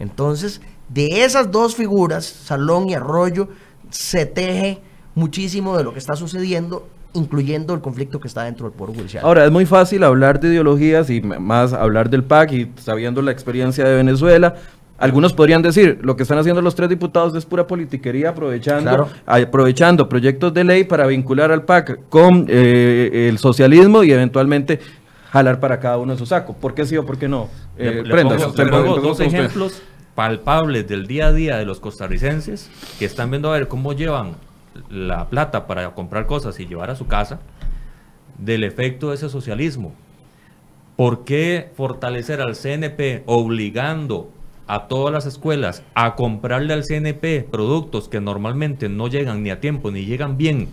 Entonces, de esas dos figuras, Salón y Arroyo, se teje muchísimo de lo que está sucediendo, incluyendo el conflicto que está dentro del Poder Judicial. Ahora, es muy fácil hablar de ideologías y más hablar del PAC y sabiendo la experiencia de Venezuela. Algunos podrían decir, lo que están haciendo los tres diputados es pura politiquería, aprovechando, Claro. aprovechando proyectos de ley para vincular al PAC con eh, el socialismo y eventualmente jalar para cada uno de su saco. ¿Por qué sí o por qué no? Le- Eh, le Prendas, pongo- usted- le pongo empezamos dos usted. Palpables del día a día de los costarricenses que están viendo a ver cómo llevan la plata para comprar cosas y llevar a su casa del efecto de ese socialismo. ¿por qué fortalecer al CNP obligando a todas las escuelas a comprarle al CNP productos que normalmente no llegan ni a tiempo ni llegan bien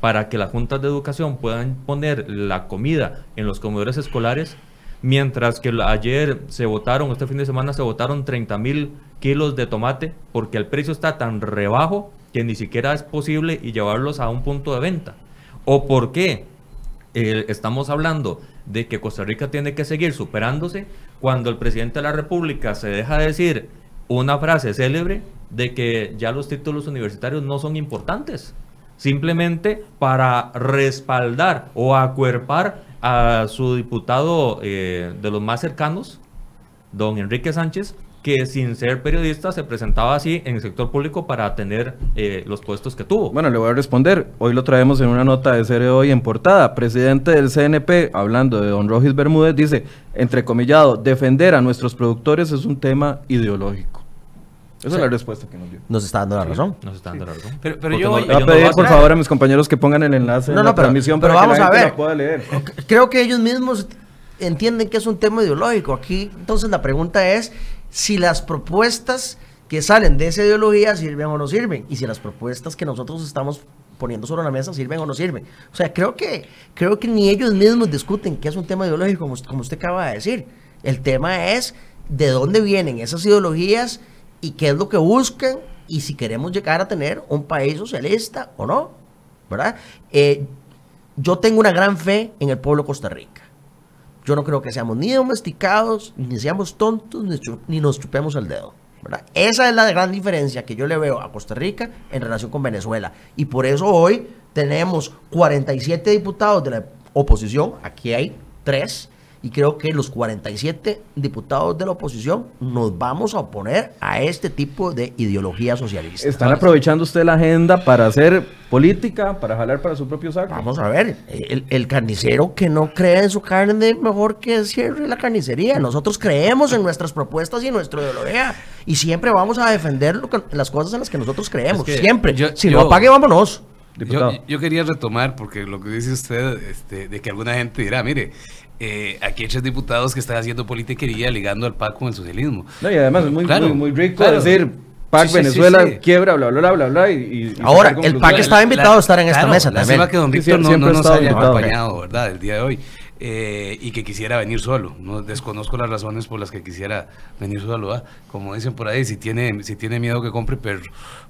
para que las juntas de educación puedan poner la comida en los comedores escolares? Mientras que ayer se votaron, este fin de semana se votaron 30 mil kilos de tomate porque el precio está tan rebajo que ni siquiera es posible llevarlos a un punto de venta. ¿O por qué estamos hablando de que Costa Rica tiene que seguir superándose cuando el presidente de la República se deja decir una frase célebre de que ya los títulos universitarios no son importantes? Simplemente para respaldar o acuerpar a su diputado eh, de los más cercanos, don Enrique Sánchez, que sin ser periodista se presentaba así en el sector público para tener eh, los puestos que tuvo. Bueno, le voy a responder. Hoy lo traemos en una nota de serie hoy en portada. Presidente del CNP, hablando de don Rogis Bermúdez, dice, entrecomillado, defender a nuestros productores es un tema ideológico. Esa es la respuesta que nos dio. Nos está dando la razón. Nos está dando la razón. Pero, pero yo no- Voy a no pedir, por favor, a mis compañeros que pongan el enlace No, en no, la pero- transmisión pero para vamos que la a ver. la pueda leer. Creo que ellos mismos entienden que es un tema ideológico. Aquí, entonces, la pregunta es si las propuestas que salen de esa ideología sirven o no sirven. Y si las propuestas que nosotros estamos poniendo sobre la mesa sirven o no sirven. O sea, creo que, creo que ni ellos mismos discuten que es un tema ideológico, como, como usted acaba de decir. El tema es de dónde vienen esas ideologías y qué es lo que buscan y si queremos llegar a tener un país socialista o no. ¿Verdad? Eh, yo tengo una gran fe en el pueblo de Costa Rica. Yo no creo que seamos ni domesticados, ni seamos tontos, ni, nos chupemos el dedo. Esa es la gran diferencia que yo le veo a Costa Rica en relación con Venezuela. Y por eso hoy tenemos 47 diputados de la oposición, aquí hay tres, y creo que los 47 diputados de la oposición nos vamos a oponer a este tipo de ideología socialista. Están aprovechando usted la agenda para hacer política, para jalar para su propio saco. Vamos a ver, el, el carnicero que no cree en su carne, mejor que cierre la carnicería. Nosotros creemos en nuestras propuestas y en nuestra ideología. Y siempre vamos a defender lo que- las cosas en las que nosotros creemos. Es que siempre. yo- si yo- no apague, vámonos. Yo, yo quería retomar, porque lo que dice usted, este, de que alguna gente dirá, mire, eh, aquí hay tres diputados que están haciendo politiquería ligando al PAC con el socialismo. No, y además es muy, Claro, muy, muy rico claro. decir PAC Sí, sí, sí, Venezuela sí. quiebra, bla, bla, bla, bla, bla. Y, Ahora, el. PAC estaba invitado a estar en esta mesa también. que don Sí, Víctor no, nos haya acompañado, ¿verdad? El día de hoy. Eh, y que quisiera venir solo. No desconozco las razones por las que quisiera venir solo. ¿verdad? Como dicen por ahí, si tiene, si tiene miedo que compre perro,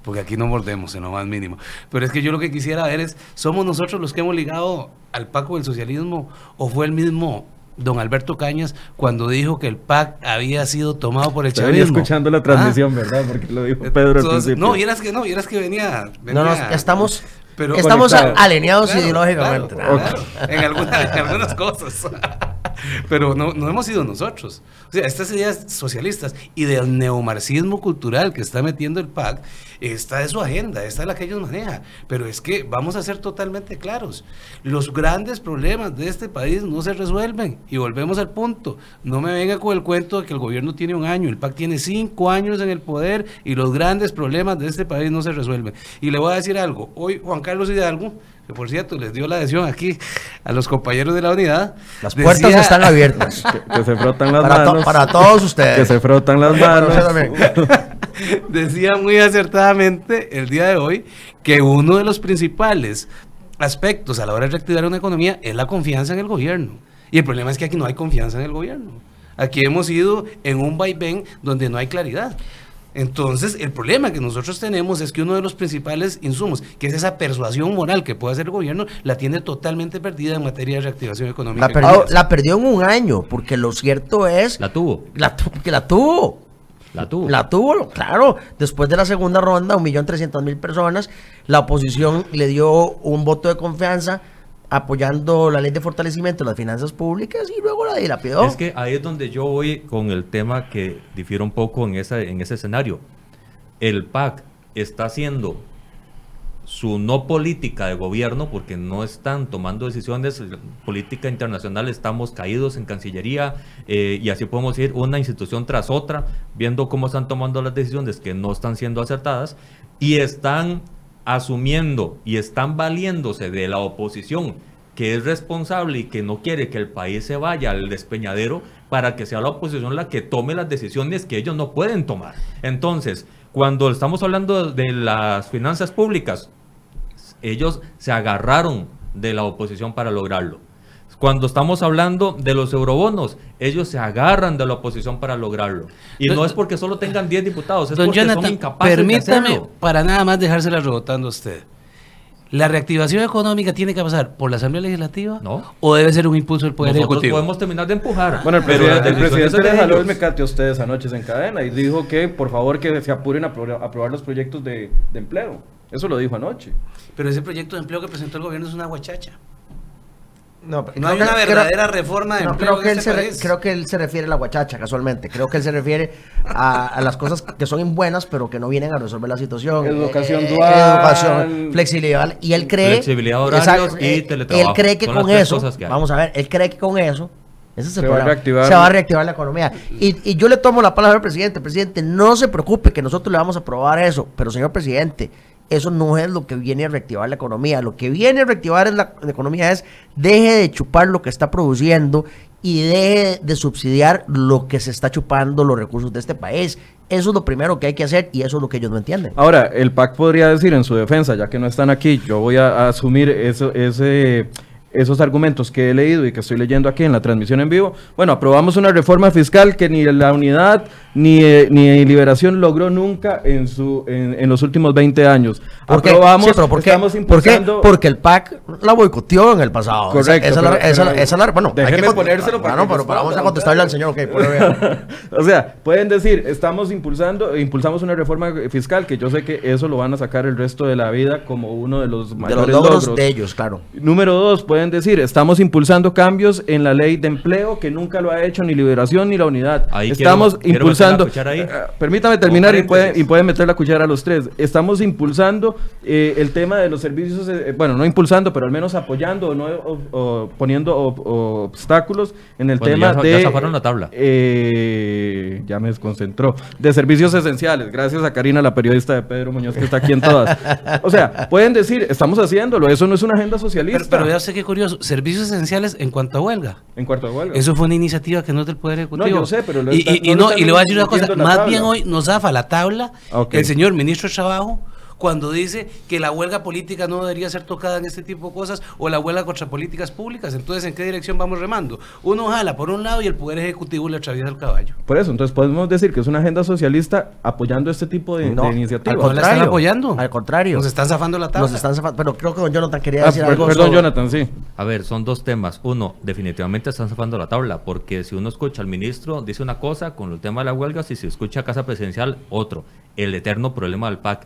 porque aquí no mordemos en lo más mínimo. Pero es que yo lo que quisiera ver es, ¿somos nosotros los que hemos ligado al Paco del socialismo o fue el mismo don Alberto Cañas cuando dijo que el PAC había sido tomado por el venía chavismo? escuchando la ¿Ah? transmisión, ¿verdad? Porque lo dijo Pedro al principio. no, vieras que no, vieras que venía. venía No, no, estamos, pero- estamos alineados Claro, ideológicamente. claro, claro, en, alguna- en algunas cosas. Pero no, hemos sido nosotros. O sea, estas ideas socialistas y del neomarxismo cultural que está metiendo el PAC, está de su agenda, esta es la que ellos manejan. Pero es que vamos a ser totalmente claros. Los grandes problemas de este país no se resuelven. Y volvemos al punto. No me venga con el cuento de que el gobierno tiene un año. El PAC tiene cinco años en el poder y los grandes problemas de este país no se resuelven. Y le voy a decir algo. Hoy Juan Carlos Hidalgo, que por cierto les dio la adhesión aquí a los compañeros de la unidad. Las puertas decía- están abiertas. Que, que se frotan las Para, to- manos. para todos ustedes. Que se frotan las manos. decía muy acertadamente el día de hoy que uno de los principales aspectos a la hora de reactivar una economía es la confianza en el gobierno. Y el problema es que aquí no hay confianza en el gobierno. Aquí hemos ido en un vaivén donde no hay claridad. Entonces, el problema que nosotros tenemos es que uno de los principales insumos, que es esa persuasión moral que puede hacer el gobierno, la tiene totalmente perdida en materia de reactivación económica. La perdió, la perdió en un año, porque lo cierto es La tuvo, la tu- que la tuvo. la tuvo. La tuvo, claro. Después de la segunda ronda, un millón trescientas mil personas, la oposición le dio un voto de confianza apoyando la ley de fortalecimiento de las finanzas públicas y luego la dilapidó. Es que ahí es donde yo voy con el tema que difiere un poco en, esa, en ese escenario. El PAC está haciendo su no política de gobierno porque no están tomando decisiones política internacional, estamos caídos en Cancillería eh, y así podemos ir una institución tras otra viendo cómo están tomando las decisiones que no están siendo acertadas y están asumiendo y están valiéndose de la oposición que es responsable y que no quiere que el país se vaya al despeñadero para que sea la oposición la que tome las decisiones que ellos no pueden tomar. Entonces, cuando estamos hablando de las finanzas públicas, ellos se agarraron de la oposición para lograrlo. Cuando estamos hablando de los eurobonos, ellos se agarran de la oposición para lograrlo. Y no es porque solo tengan 10 diputados, es porque son incapaces permítame de hacerlo. para nada más dejársela rebotando a usted. ¿La reactivación económica tiene que pasar por la Asamblea Legislativa? No. ¿O debe ser un impulso del Poder Nosotros Ejecutivo? podemos terminar de empujar. Bueno, el presidente, el presidente de le jaló el mecate a ustedes anoche en cadena y dijo que por favor que se apuren a aprobar los proyectos de, de empleo. Eso lo dijo anoche. Pero ese proyecto de empleo que presentó el gobierno es una guachacha. No, No hay una verdadera reforma de no, empleo creo, que en él este se re- país. creo que él se refiere a la guachacha, casualmente. Creo que él se refiere a, a las cosas que son buenas, pero que no vienen a resolver la situación. Educación Eh, dual. Educación, flexibilidad. Y él cree. Flexibilidad horarios Exacto, y eh, teletrabajo. Él cree que Son con eso. Vamos a ver, él cree que con eso. Ese es el Se va a. Se va a reactivar la economía. Y, y yo le tomo la palabra al presidente. Presidente, no se preocupe que nosotros le vamos a aprobar eso. Pero, señor presidente, eso no es lo que viene a reactivar la economía. Lo que viene a reactivar la, economía es deje de chupar lo que está produciendo y deje de subsidiar lo que se está chupando los recursos de este país. Eso es lo primero que hay que hacer y eso es lo que ellos no entienden. Ahora, el PAC podría decir en su defensa, ya que no están aquí, yo voy a, asumir esos argumentos que he leído y que estoy leyendo aquí en la transmisión en vivo. Bueno, aprobamos una reforma fiscal que ni la unidad ni, eh, ni Liberación logró nunca en, su, en, en los últimos 20 años. ¿Por qué? Aprobamos, Sí, pero ¿por qué? estamos ¿Por qué? impulsando... Porque el PAC la boicoteó en el pasado. Esa- Correcto, Esa, es la- pero- esa- pero- esa es la- bueno, hay que ponérselo para Bueno, que pero, pero vamos a contestarle al señor, ok, puede ver. o sea, pueden decir, estamos impulsando, impulsamos una reforma fiscal que yo sé que eso lo van a sacar el resto de la vida como uno de los De mayores los logros logros. de ellos, claro. Número dos, pueden decir, estamos impulsando cambios en la ley de empleo que nunca lo ha hecho ni Liberación ni la Unidad. Ahí estamos quiero- quiero impulsando. meter la cuchara ahí. Eh, permítame terminar y pueden, y pueden meter la cuchara a los tres. Estamos impulsando eh, el tema de los servicios, eh, bueno, no impulsando, pero al menos apoyando o, no, o- o poniendo o- o obstáculos en el Bueno, tema ya- de. ya zafaron la tabla. eh, ya me desconcentró. De servicios esenciales. Gracias a Karina, la periodista de Pedro Muñoz, que está aquí en todas. O sea, pueden decir, estamos haciéndolo. Eso no es una agenda socialista. Pero, pero vea usted qué curioso. Servicios esenciales en cuanto a huelga. En cuarto de huelga. Eso fue una iniciativa que no es del Poder Ejecutivo. yo sé, pero lo y, está- y- y no lo no, están y le voy a decir una cosa, más tabla. bien hoy nos zafa la tabla el señor ministro de Trabajo cuando dice que la huelga política no debería ser tocada en este tipo de cosas o la huelga contra políticas públicas. Entonces, ¿en qué dirección vamos remando? Uno jala por un lado y el Poder Ejecutivo le atraviesa el caballo. Por eso, entonces podemos decir que es una agenda socialista apoyando este tipo de, No, de al iniciativas. No la están apoyando. Al contrario. Nos están zafando la tabla. Nos están zafando, pero creo que don Jonathan quería Ah, decir algo. perdón, sobre- Jonathan, sí. A ver, son dos temas. Uno, definitivamente están zafando la tabla, porque si uno escucha al ministro, dice una cosa con el tema de la huelga, si se escucha a Casa Presidencial, otro. El eterno problema del PAC.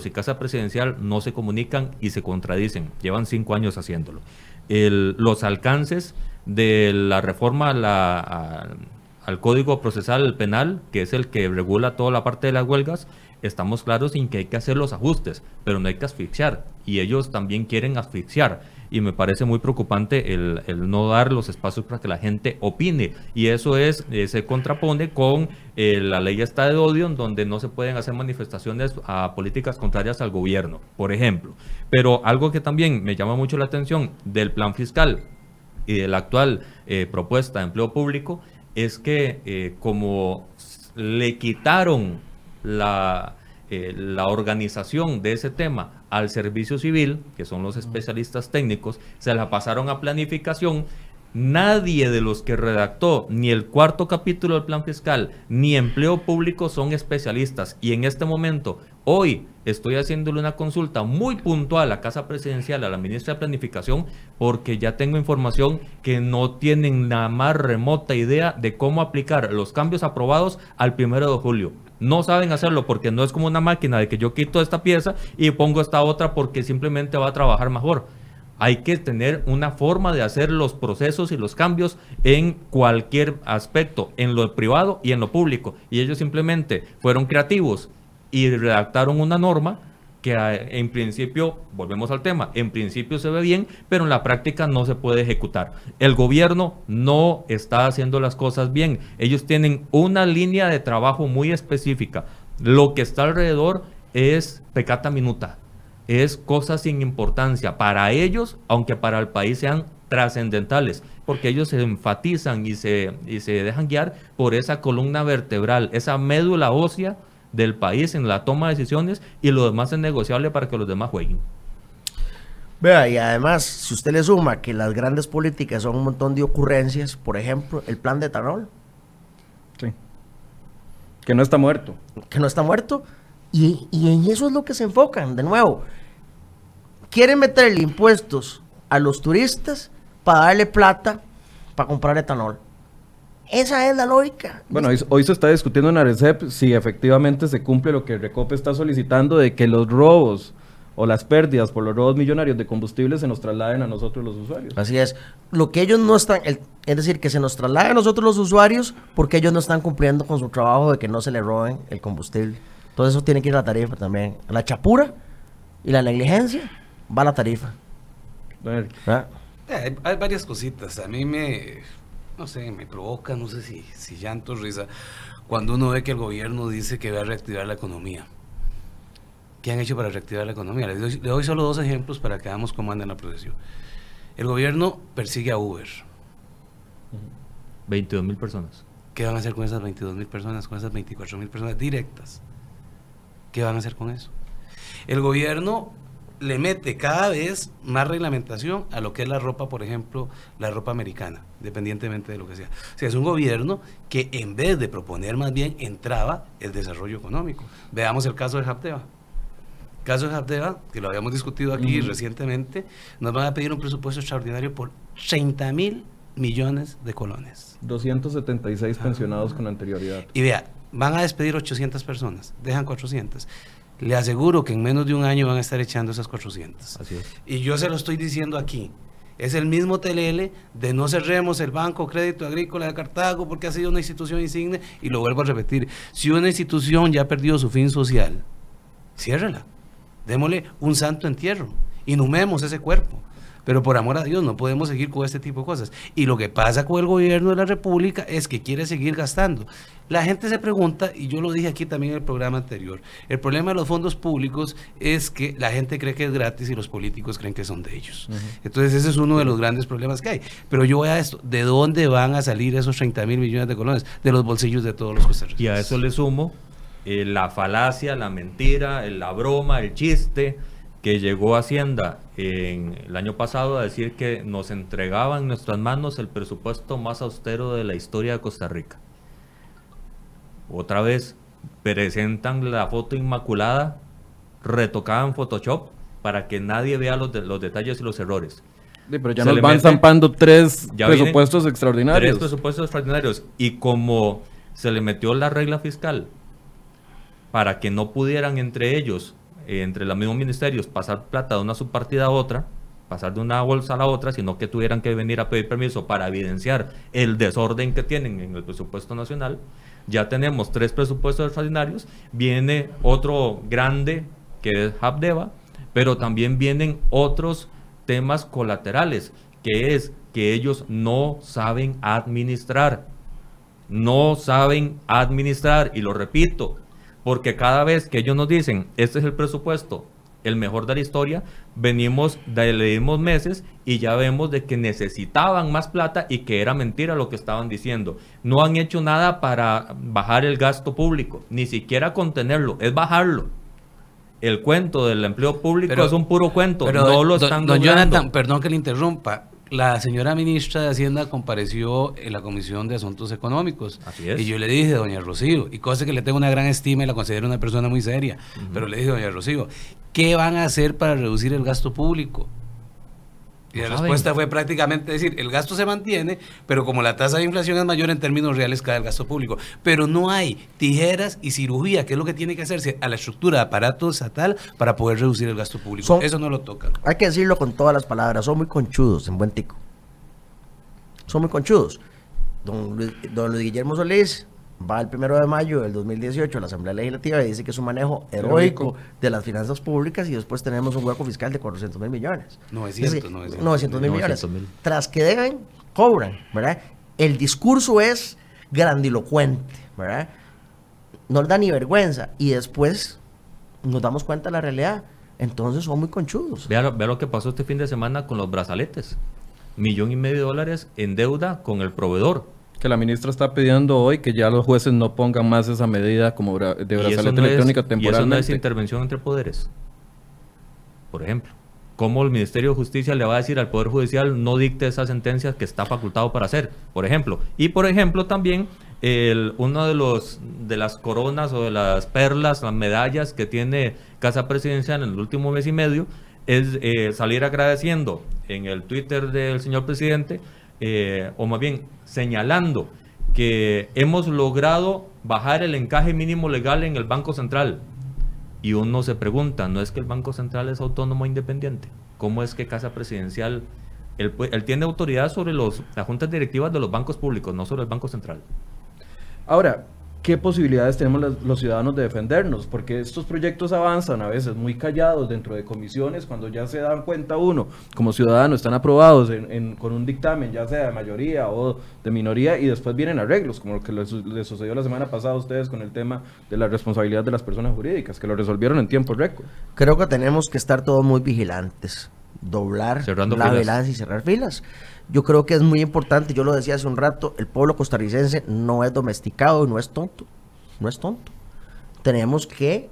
Ministros y Casa Presidencial no se comunican y se contradicen. Llevan cinco años haciéndolo. Los alcances de la reforma al Código Procesal Penal, que es el que regula toda la parte de las huelgas, estamos claros en que hay que hacer los ajustes, pero no hay que asfixiar. Y ellos también quieren asfixiar. Y me parece muy preocupante el, no dar los espacios para que la gente opine. Y eso es, eh, se contrapone con eh, la ley esta de odio, en donde no se pueden hacer manifestaciones a políticas contrarias al gobierno, por ejemplo. Pero algo que también me llama mucho la atención del plan fiscal y de la actual eh, propuesta de empleo público es que eh, como le quitaron la, eh, la organización de ese tema al servicio civil, que son los especialistas técnicos, se la pasaron a planificación. Nadie de los que redactó ni el cuarto capítulo del plan fiscal ni empleo público son especialistas. Y en este momento, hoy estoy haciéndole una consulta muy puntual a Casa Presidencial, a la ministra de Planificación, porque ya tengo información que no tienen la más remota idea de cómo aplicar los cambios aprobados al primero de julio. No saben hacerlo porque no es como una máquina de que yo quito esta pieza y pongo esta otra porque simplemente va a trabajar mejor. Hay que tener una forma de hacer los procesos y los cambios en cualquier aspecto, en lo privado y en lo público. Y ellos simplemente fueron creativos y redactaron una norma que eh, en principio, volvemos al tema, en principio se ve bien, pero en la práctica no se puede ejecutar. El gobierno no está haciendo las cosas bien. Ellos tienen una línea de trabajo muy específica. Lo que está alrededor es pecata minuta es cosas sin importancia para ellos, aunque para el país sean trascendentales, porque ellos se enfatizan y se, y se dejan guiar por esa columna vertebral, esa médula ósea del país en la toma de decisiones y lo demás es negociable para que los demás jueguen. Vea, y además, si usted le suma que las grandes políticas son un montón de ocurrencias, por ejemplo, el plan de etanol, Sí. Que no está muerto. que no está muerto, y, y en eso es lo que se enfocan, de nuevo. Quieren meterle impuestos a los turistas para darle plata para comprar etanol. Esa es la lógica. Bueno, hoy, hoy se está discutiendo en Arecep si efectivamente se cumple lo que Recope está solicitando de que los robos o las pérdidas por los robos millonarios de combustible se nos trasladen a nosotros los usuarios. Así es. Lo que ellos no están, el- es decir, que se nos traslade a nosotros los usuarios porque ellos no están cumpliendo con su trabajo de que no se le roben el combustible. Todo eso tiene que ir a la tarifa también. La chapura y la negligencia va a la tarifa. A ver, ¿verdad? Eh, Hay, hay varias cositas. A mí me, no sé, me provoca, no sé si, si llanto o risa, cuando uno ve que el gobierno dice que va a reactivar la economía. ¿Qué han hecho para reactivar la economía? Le doy, solo dos ejemplos para que veamos cómo anda en la procesión. El gobierno persigue a Uber. 22 mil personas. ¿Qué van a hacer con esas 22 mil personas, con esas 24 mil personas directas? ¿Qué van a hacer con eso? El gobierno le mete cada vez más reglamentación a lo que es la ropa, por ejemplo, la ropa americana, independientemente de lo que sea. O sea, es un gobierno que en vez de proponer más bien entraba el desarrollo económico. Veamos el caso de Japteva. Caso de Japteva, que lo habíamos discutido aquí recientemente, nos van a pedir un presupuesto extraordinario por 30 mil millones de colones. 276 pensionados con anterioridad. Y vea, van a despedir 800 personas, dejan 400. Le aseguro que en menos de un año van a estar echando esas 400. Así es. Y yo se lo estoy diciendo aquí. Es el mismo telele de no cerremos el Banco Crédito Agrícola de Cartago porque ha sido una institución insigne. Y lo vuelvo a repetir. Si una institución ya ha perdido su fin social, ciérrela. Démosle un santo entierro. Inhumemos ese cuerpo. Pero por amor a Dios, no podemos seguir con este tipo de cosas. Y lo que pasa con el gobierno de la República es que quiere seguir gastando. La gente se pregunta, y yo lo dije aquí también en el programa anterior, el problema de los fondos públicos es que la gente cree que es gratis y los políticos creen que son de ellos. Entonces ese es uno de los grandes problemas que hay. Pero yo voy a esto, ¿de dónde van a salir esos 30 mil millones de colones? De los bolsillos de todos los costarricenses. Y a eso le sumo eh, la falacia, la mentira, la broma, el chiste que llegó Hacienda en el año pasado a decir que nos entregaba en nuestras manos el presupuesto más austero de la historia de Costa Rica. Otra vez presentan la foto inmaculada retocada en Photoshop para que nadie vea los, de- los detalles y los errores. Sí, pero ya Se nos van mete- zampando tres presupuestos extraordinarios. Tres presupuestos extraordinarios. Y como se le metió la regla fiscal para que no pudieran entre ellos, entre los mismos ministerios, pasar plata de una subpartida a otra, pasar de una bolsa a la otra, sino que tuvieran que venir a pedir permiso para evidenciar el desorden que tienen en el presupuesto nacional. Ya tenemos tres presupuestos extraordinarios, viene otro grande que es Habdeba, pero también vienen otros temas colaterales, que es que ellos no saben administrar. No saben administrar, y lo repito, porque cada vez que ellos nos dicen, este es el presupuesto, el mejor de la historia, venimos, de, leímos meses y ya vemos de que necesitaban más plata y que era mentira lo que estaban diciendo. No han hecho nada para bajar el gasto público, ni siquiera contenerlo, es bajarlo. El cuento del empleo público Pero- es un puro cuento, Pero, no lo están don. Jonathan, perdón que le interrumpa. La señora ministra de Hacienda compareció en la Comisión de Asuntos Económicos. Así es. Y yo le dije, doña Rocío, y cosa que le tengo una gran estima y la considero una persona muy seria, pero le dije, doña Rocío, ¿qué van a hacer para reducir el gasto público? Y No la saben. respuesta fue prácticamente decir, el gasto se mantiene, pero como la tasa de inflación es mayor en términos reales cae el gasto público. Pero no hay tijeras y cirugía, que es lo que tiene que hacerse a la estructura de aparato estatal para poder reducir el gasto público. Son- Eso no lo tocan. Hay que decirlo con todas las palabras, son muy conchudos en buen tico. Son muy conchudos. Don Luis, don Luis Guillermo Solís va el primero de mayo del 2018 a la Asamblea Legislativa y dice que es un manejo heroico Heroico. de las finanzas públicas y después tenemos un hueco fiscal de 400 mil millones. 900, Es decir, 900. 900 mil millones. 900 mil. Tras que deben, cobran, ¿verdad? El discurso es grandilocuente, ¿verdad? No da ni vergüenza y después nos damos cuenta de la realidad. entonces son muy conchudos. Vea, lo- vea lo que pasó este fin de semana con los brazaletes. Millón y medio de dólares en deuda con el proveedor. Que la ministra está pidiendo hoy que ya los jueces no pongan más esa medida como bra- de brazalete no electrónico es, y eso no es intervención entre poderes. Por ejemplo, ¿cómo el Ministerio de Justicia le va a decir al Poder Judicial no dicte esas sentencias que está facultado para hacer? Por ejemplo. Y por ejemplo también el, uno de los de las coronas o de las perlas, las medallas que tiene Casa Presidencial en el último mes y medio es eh, salir agradeciendo en el Twitter del señor presidente, eh, o más bien señalando que hemos logrado bajar el encaje mínimo legal en el Banco Central. Y uno se pregunta, ¿no es que el Banco Central es autónomo e independiente? ¿Cómo es que Casa Presidencial, él, tiene autoridad sobre los, las juntas directivas de los bancos públicos, no sobre el Banco Central? Ahora, ¿qué posibilidades tenemos los, los ciudadanos de defendernos? Porque estos proyectos avanzan a veces muy callados dentro de comisiones, cuando ya se dan cuenta uno, como ciudadano, están aprobados en- en- con un dictamen, ya sea de mayoría o de minoría, y después vienen arreglos, como lo que les, su- les sucedió la semana pasada a ustedes con el tema de la responsabilidad de las personas jurídicas, que lo resolvieron en tiempo récord. Creo que tenemos que estar todos muy vigilantes, doblar Cerrando la filas. y cerrar filas. Yo creo que es muy importante, yo lo decía hace un rato, el pueblo costarricense no es domesticado no es tonto, no es tonto. Tenemos que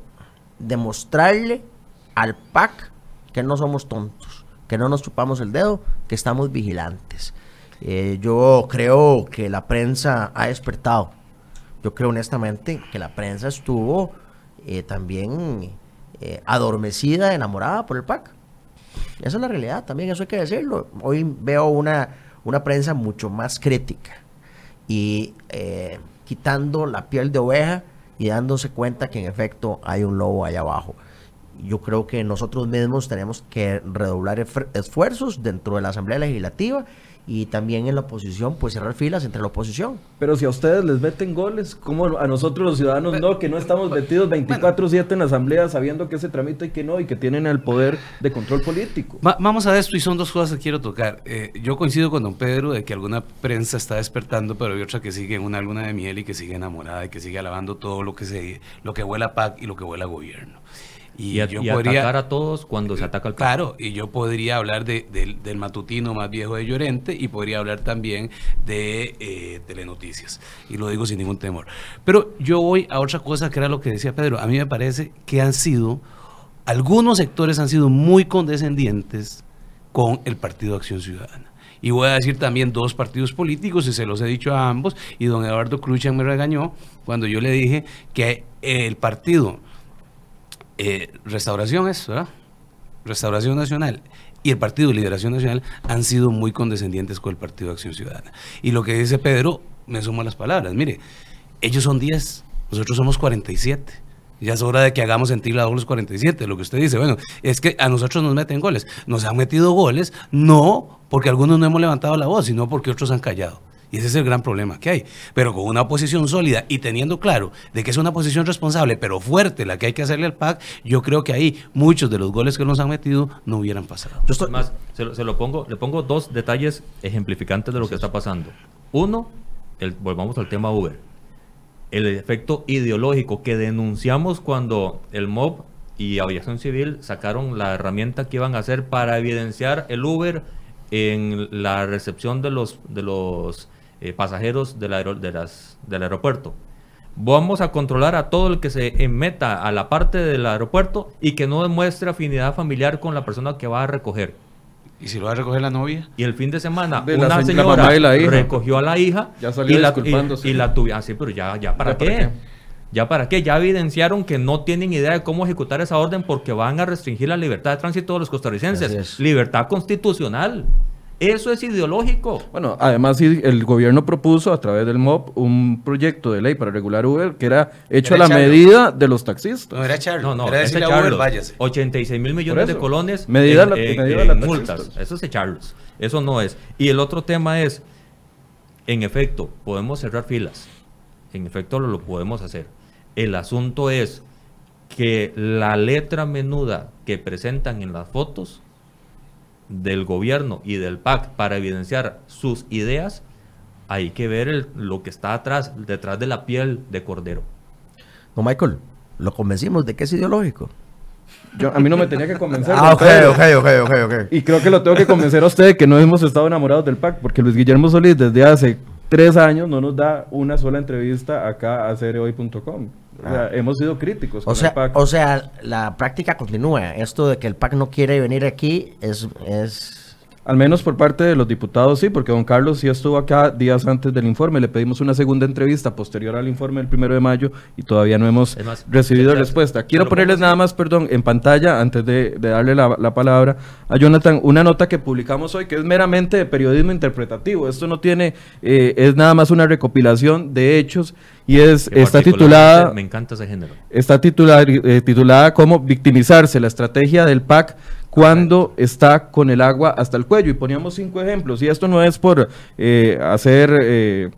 demostrarle al PAC que no somos tontos, que no nos chupamos el dedo, que estamos vigilantes. Eh, yo creo que la prensa ha despertado. Yo creo honestamente que la prensa estuvo eh, también eh, adormecida, enamorada por el PAC. Esa es la realidad también, eso hay que decirlo. Hoy veo una, una prensa mucho más crítica y eh, quitando la piel de oveja y dándose cuenta que en efecto hay un lobo allá abajo. Yo creo que nosotros mismos tenemos que redoblar esfuer- esfuerzos dentro de la Asamblea Legislativa y también en la oposición, pues cerrar filas entre la oposición. Pero si a ustedes les meten goles, ¿cómo a nosotros los ciudadanos no? Que no estamos metidos 24-7 en la asamblea sabiendo que se tramita y que no, y que tienen el poder de control político. Va- vamos a esto y son dos cosas que quiero tocar. Eh, yo coincido con don Pedro de que alguna prensa está despertando, pero hay otra que sigue en una luna de miel y que sigue enamorada y que sigue alabando todo lo que se lo que huele a PAC y lo que huele a gobierno. Y, a- yo y atacar a todos cuando se ataca al PAC. Claro, y yo podría hablar de- del- del matutino más viejo de Llorente y podría hablar también de eh, Telenoticias. Y lo digo sin ningún temor. Pero yo voy a otra cosa que era lo que decía Pedro. A mí me parece que han sido, algunos sectores han sido muy condescendientes con el Partido Acción Ciudadana. Y voy a decir también dos partidos políticos, y se los he dicho a ambos, y don Eduardo Cruchan me regañó cuando yo le dije que el partido eh, Restauración es, ¿verdad? Restauración Nacional y el Partido Liberación Nacional han sido muy condescendientes con el Partido Acción Ciudadana. Y lo que dice Pedro, me sumo a las palabras. Mire, ellos son 10, nosotros somos 47. Ya es hora de que hagamos sentir la los 47. Lo que usted dice, bueno, es que a nosotros nos meten goles. Nos han metido goles no porque algunos no hemos levantado la voz, sino porque otros han callado. Y ese es el gran problema que hay. Pero con una oposición sólida y teniendo claro de que es una posición responsable, pero fuerte la que hay que hacerle al PAC, yo creo que ahí muchos de los goles que nos han metido no hubieran pasado. Yo estoy- Más, se lo, se lo pongo, le pongo dos detalles ejemplificantes de lo que está pasando. Uno, el, volvamos al tema Uber. El efecto ideológico que denunciamos cuando el MOB y Aviación Civil sacaron la herramienta que iban a hacer para evidenciar el Uber en la recepción de los, de los eh, pasajeros del, aero- de las, del aeropuerto. Vamos a controlar a todo el que se meta a la parte del aeropuerto y que no demuestre afinidad familiar con la persona que va a recoger. ¿Y si lo va a recoger la novia? Y el fin de semana De una la señora la recogió a la hija Ya salió y la, disculpándose. y, y la tuvi- ah, sí, pero ya, ya para ¿Ya qué? para qué? ¿Ya para qué? Ya evidenciaron que no tienen idea de cómo ejecutar esa orden porque van a restringir la libertad de tránsito de los costarricenses. Así es. Libertad constitucional. Eso es ideológico. Bueno, además el gobierno propuso a través del MOP un proyecto de ley para regular Uber que era hecho Era a la medida de los taxistas. No, era Charlo. No, no, era es decirle a Uber, echarlos. váyase. 86 mil millones de colones Medida en, la- en- medida en la multas. Eso es echarlos. Eso no es. Y el otro tema es, en efecto, podemos cerrar filas. En efecto, lo, lo podemos hacer. El asunto es que la letra menuda que presentan en las fotos del gobierno y del PAC para evidenciar sus ideas, hay que ver el- lo que está atrás, detrás de la piel de cordero. No, Michael, lo convencimos de que es ideológico. Yo, a mí no me tenía que convencer. Ah, don ok, Pedro. ok, ok, ok, ok. Y creo que lo tengo que convencer a usted de que no hemos estado enamorados del PAC, porque Luis Guillermo Solís desde hace tres años no nos da una sola entrevista acá a cereoy.com. O sea, hemos sido críticos con O sea, el PAC. o sea, la práctica continúa. Esto de que el PAC no quiere venir aquí es... es... Al menos por parte de los diputados, sí, porque don Carlos sí estuvo acá días antes del informe. Le pedimos una segunda entrevista posterior al informe del primero de mayo y todavía no hemos recibido respuesta. Quiero ponerles nada más, perdón, en pantalla, antes de, de darle la, la palabra a Jonathan, una nota que publicamos hoy que es meramente de periodismo interpretativo. Esto no tiene, eh, es nada más una recopilación de hechos y es está titulada Me encanta ese género. está titular- eh, titulada como victimizarse, la estrategia del PAC cuando está con el agua hasta el cuello. Y poníamos cinco ejemplos. Y esto no es por eh, hacer eh,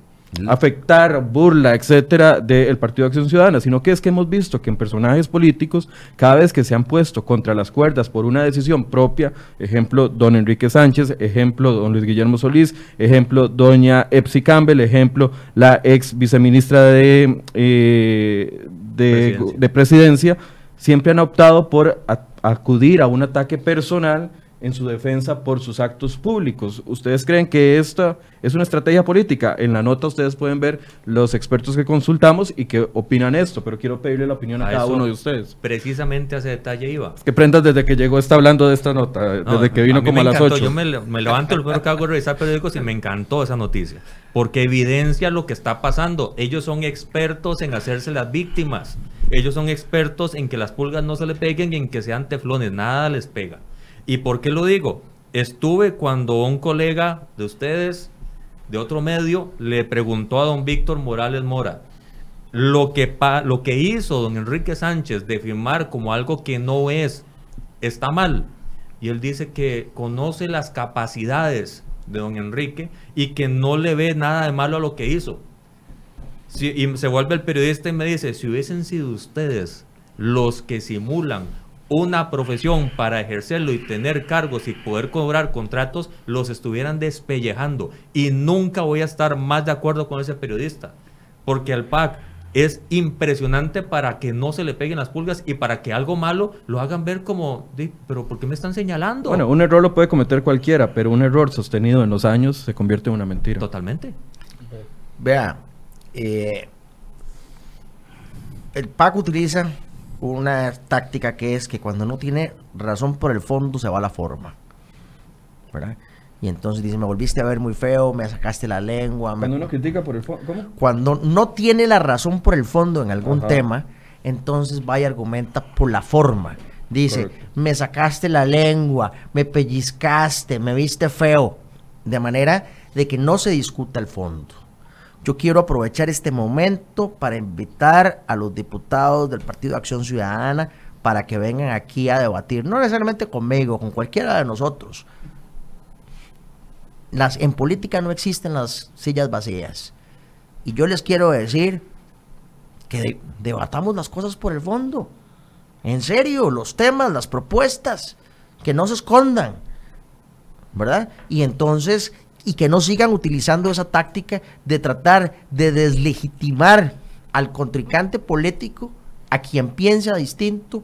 afectar, burla, etcétera, del Partido de Acción Ciudadana, sino que es que hemos visto que en personajes políticos, cada vez que se han puesto contra las cuerdas por una decisión propia, ejemplo, don Enrique Sánchez, ejemplo, don Luis Guillermo Solís, ejemplo, doña Epsi Campbell, ejemplo, la ex viceministra de, eh, de, Presidencia. de presidencia, siempre han optado por acudir a un ataque personal en su defensa por sus actos públicos. ¿Ustedes creen que esta es una estrategia política? En la nota ustedes pueden ver los expertos que consultamos y que opinan esto, pero quiero pedirle la opinión a, A cada uno de ustedes. Precisamente a ese detalle iba. Que Prendas desde que llegó está hablando de esta nota, No, desde que vino mí como me a las encantó. 8. Yo me, me levanto, lo primero que hago es revisar periódicos y me encantó esa noticia. Porque evidencia lo que está pasando. Ellos son expertos en hacerse las víctimas. Ellos son expertos en que las pulgas no se le peguen y en que sean teflones. Nada les pega. ¿Y por qué lo digo? Estuve cuando un colega de ustedes, de otro medio, le preguntó a don Víctor Morales Mora, lo que, lo que hizo don Enrique Sánchez de firmar como algo que no es, está mal. Y él dice que conoce las capacidades de don Enrique y que no le ve nada de malo a lo que hizo. Si- y se vuelve el periodista y me dice, si hubiesen sido ustedes los que simulan una profesión para ejercerlo y tener cargos y poder cobrar contratos, los estuvieran despellejando. Y nunca voy a estar más de acuerdo con ese periodista. Porque el PAC es impresionante para que no se le peguen las pulgas y para que algo malo lo hagan ver como, "Di, pero ¿por qué me están señalando? Bueno, un error lo puede cometer cualquiera, pero un error sostenido en los años se convierte en una mentira. Totalmente. Vea, eh, el PAC utiliza una táctica que es que cuando no tiene razón por el fondo se va a la forma. ¿Verdad? Y entonces dice, me volviste a ver muy feo, me sacaste la lengua. me- Cuando uno critica por el fondo, ¿cómo? Cuando no tiene la razón por el fondo en algún Ajá. tema, entonces va y argumenta por la forma. Dice, me sacaste la lengua, me pellizcaste, me viste feo. De manera de que no se discuta el fondo. Yo quiero aprovechar este momento para invitar a los diputados del Partido de Acción Ciudadana para que vengan aquí a debatir, no necesariamente conmigo, con cualquiera de nosotros. En política no existen las sillas vacías. Y yo les quiero decir que de- debatamos las cosas por el fondo. En serio, los temas, las propuestas, que no se escondan. ¿Verdad? Y entonces, y que no sigan utilizando esa táctica de tratar de deslegitimar al contrincante político, a quien piensa distinto,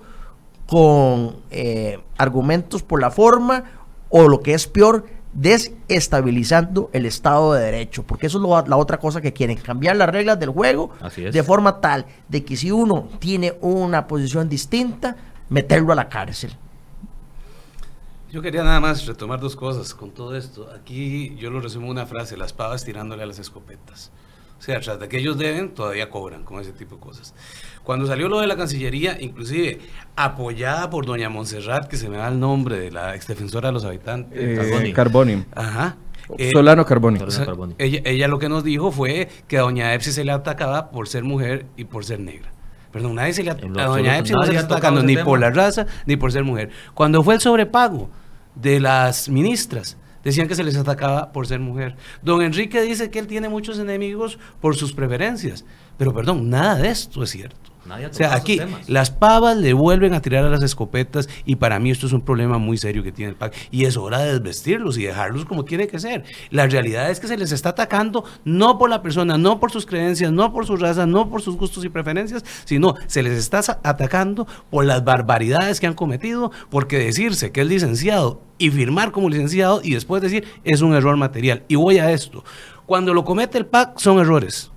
con eh, argumentos por la forma, o lo que es peor, desestabilizando el Estado de Derecho, porque eso es lo- la otra cosa que quieren, cambiar las reglas del juego de forma tal de que si uno tiene una posición distinta, meterlo a la cárcel. Yo quería nada más retomar dos cosas con todo esto. Aquí yo lo resumo una frase, las pavas tirándole a las escopetas. O sea, tras de que ellos deben, todavía cobran con ese tipo de cosas. Cuando salió lo de la Cancillería, inclusive apoyada por doña Montserrat, que se me da el nombre de la exdefensora de los habitantes. Eh, Carboni. Carboni. Ajá. Eh, Solano Carboni. Solano. o sea, Carboni. ella, ella lo que nos dijo fue que a doña Epsi se le atacaba por ser mujer y por ser negra. Perdón, nadie se le a doña Epsi no se le está atacando ni tema. por la raza ni por ser mujer. Cuando fue el sobrepago de las ministras, decían que se les atacaba por ser mujer. Don Enrique dice que él tiene muchos enemigos por sus preferencias. Pero perdón, nada de esto es cierto. Nadie O sea, aquí las pavas le vuelven a tirar a las escopetas y para mí esto es un problema muy serio que tiene el PAC y es hora de desvestirlos y dejarlos como tiene que ser. La realidad es que se les está atacando no por la persona, no por sus creencias, no por su raza, no por sus gustos y preferencias, sino se les está atacando por las barbaridades que han cometido, porque decirse que es licenciado y firmar como licenciado y después decir es un error material. Y voy a esto. Cuando lo comete el PAC son errores.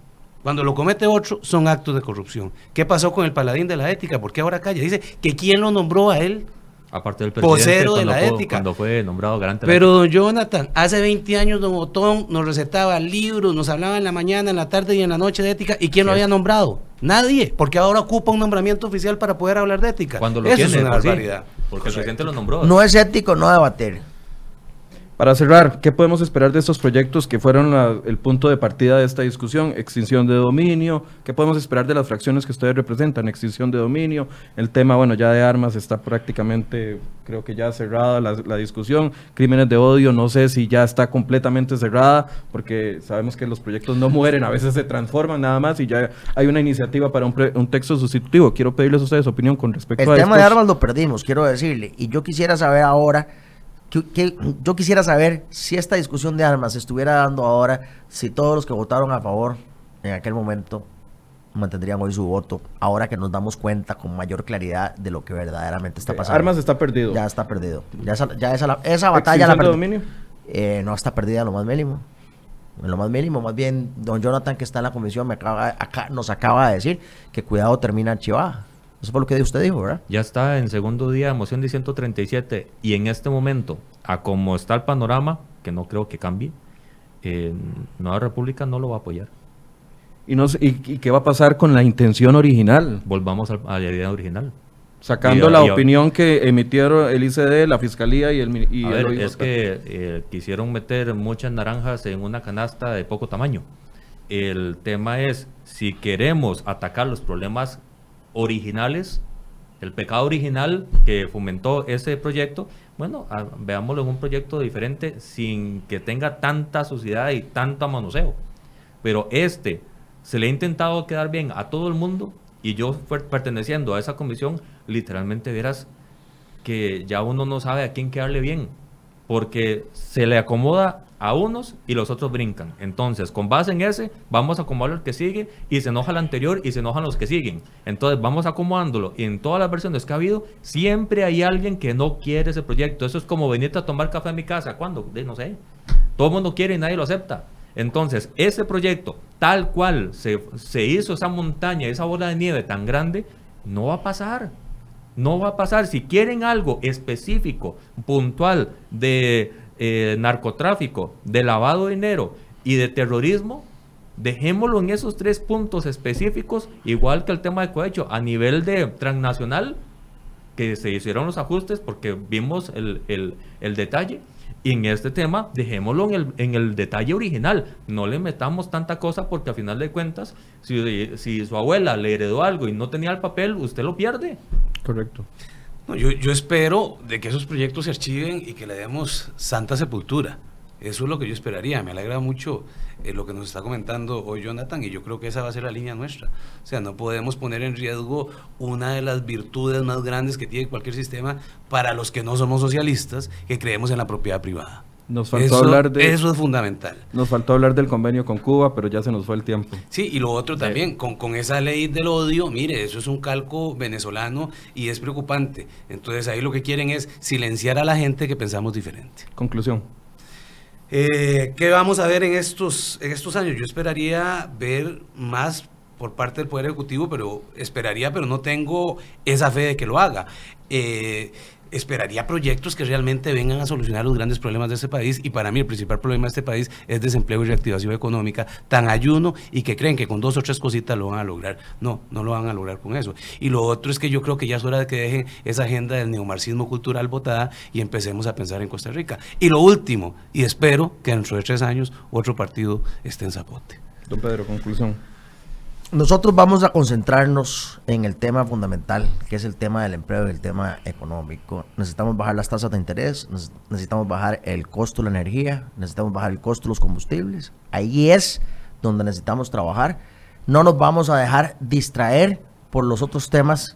Cuando lo comete otro, son actos de corrupción. ¿Qué pasó con el paladín de la ética? ¿Por qué ahora calla? Dice que quién lo nombró a él. Aparte del presidente, de cuando, la fue- ética. cuando fue nombrado garante de la Pero don Jonathan, hace 20 años don Otón nos recetaba libros, nos hablaba en la mañana, en la tarde y en la noche de ética. ¿Y quién lo había nombrado? Nadie, porque ahora ocupa un nombramiento oficial para poder hablar de ética. Cuando lo Eso tiene, es una pues sí, barbaridad. porque el presidente lo nombró. No es ético no debatir. Para cerrar, ¿qué podemos esperar de estos proyectos que fueron la- el punto de partida de esta discusión? Extinción de dominio, ¿qué podemos esperar de las fracciones que ustedes representan? Extinción de dominio, el tema, bueno, ya de armas está prácticamente, creo que ya cerrada la, la discusión, crímenes de odio, no sé si ya está completamente cerrada, porque sabemos que los proyectos no mueren, a veces se transforman nada más y ya hay una iniciativa para un, pre- un texto sustitutivo. Quiero pedirles a ustedes opinión con respecto El a tema de armas lo perdimos, quiero decirle. Y yo quisiera saber ahora, que, que- yo quisiera saber si esta discusión de armas se estuviera dando ahora, si todos los que votaron a favor en aquel momento mantendrían hoy su voto, ahora que nos damos cuenta con mayor claridad de lo que verdaderamente está pasando. Armas está perdido. Ya está perdido. Ya esa, ya esa, la- esa batalla la ¿Extinción de perdi- dominio? Eh, no está perdida en lo más mínimo. En lo más mínimo, más bien, don Jonathan, que está en la comisión, me acaba, acá, nos acaba de decir que cuidado termina archivada. Eso fue lo que usted dijo, ¿verdad? Ya está en segundo día de moción de 137 y en este momento, a como está el panorama, que no creo que cambie, eh, Nueva República no lo va a apoyar. ¿Y, no, y, y qué va a pasar con la intención original? Volvamos al- a la idea original. Sacando Y- la y- opinión que emitieron el ICD, la Fiscalía y el... Y a el ver, es que eh, quisieron meter muchas naranjas en una canasta de poco tamaño. El tema es, si queremos atacar los problemas originales, el pecado original que fomentó ese proyecto, bueno, a- veámoslo en un proyecto diferente sin que tenga tanta suciedad y tanto manoseo. Pero este se le ha intentado quedar bien a todo el mundo y yo perteneciendo a esa comisión, literalmente verás que ya uno no sabe a quién quedarle bien, porque se le acomoda a unos y los otros brincan. Entonces, con base en ese, vamos a acomodar el que sigue y se enoja el anterior y se enojan los que siguen. Entonces, vamos acomodándolo y en todas las versiones que ha habido, siempre hay alguien que no quiere ese proyecto. Eso es como venirte a tomar café a mi casa. ¿Cuándo? De- no sé. Todo el mundo quiere y nadie lo acepta. Entonces, ese proyecto, tal cual se, se hizo esa montaña, esa bola de nieve tan grande, no va a pasar. No va a pasar. Si quieren algo específico, puntual, de eh, narcotráfico, de lavado de dinero y de terrorismo, dejémoslo en esos tres puntos específicos, igual que el tema de cohecho, a nivel de transnacional, que se hicieron los ajustes porque vimos el, el- detalle. Y en este tema, dejémoslo en el, en el detalle original. No le metamos tanta cosa porque a final de cuentas, si su abuela le heredó algo y no tenía el papel, usted lo pierde. Correcto. No, yo, yo espero de que esos proyectos se archiven y que le demos santa sepultura. Eso es lo que yo esperaría. Me alegra mucho eh, lo que nos está comentando hoy Jonathan y yo creo que esa va a ser la línea nuestra. O sea, no podemos poner en riesgo una de las virtudes más grandes que tiene cualquier sistema para los que no somos socialistas, que creemos en la propiedad privada. Nos faltó Eso, hablar de... eso es fundamental. Nos faltó hablar del convenio con Cuba, pero ya se nos fue el tiempo. Sí, y lo otro también, con, con esa ley del odio, mire, eso es un calco venezolano y es preocupante. Entonces ahí lo que quieren es silenciar a la gente que pensamos diferente. Conclusión. Eh, ¿Qué vamos a ver en estos, en estos años? Yo esperaría ver más por parte del Poder Ejecutivo, pero esperaría, pero no tengo esa fe de que lo haga. Eh, esperaría proyectos que realmente vengan a solucionar los grandes problemas de este país y para mí el principal problema de este país es desempleo y reactivación económica tan ayuno y que creen que con dos o tres cositas lo van a lograr. No, no lo van a lograr con eso. Y lo otro es que yo creo que ya es hora de que dejen esa agenda del neomarxismo cultural votada y empecemos a pensar en Costa Rica. Y lo último, y espero que dentro de tres años otro partido esté en Zapote. Don Pedro, conclusión. Nosotros vamos a concentrarnos en el tema fundamental, que es el tema del empleo y el tema económico. Necesitamos bajar las tasas de interés, neces- necesitamos bajar el costo de la energía, necesitamos bajar el costo de los combustibles. Ahí es donde necesitamos trabajar. No nos vamos a dejar distraer por los otros temas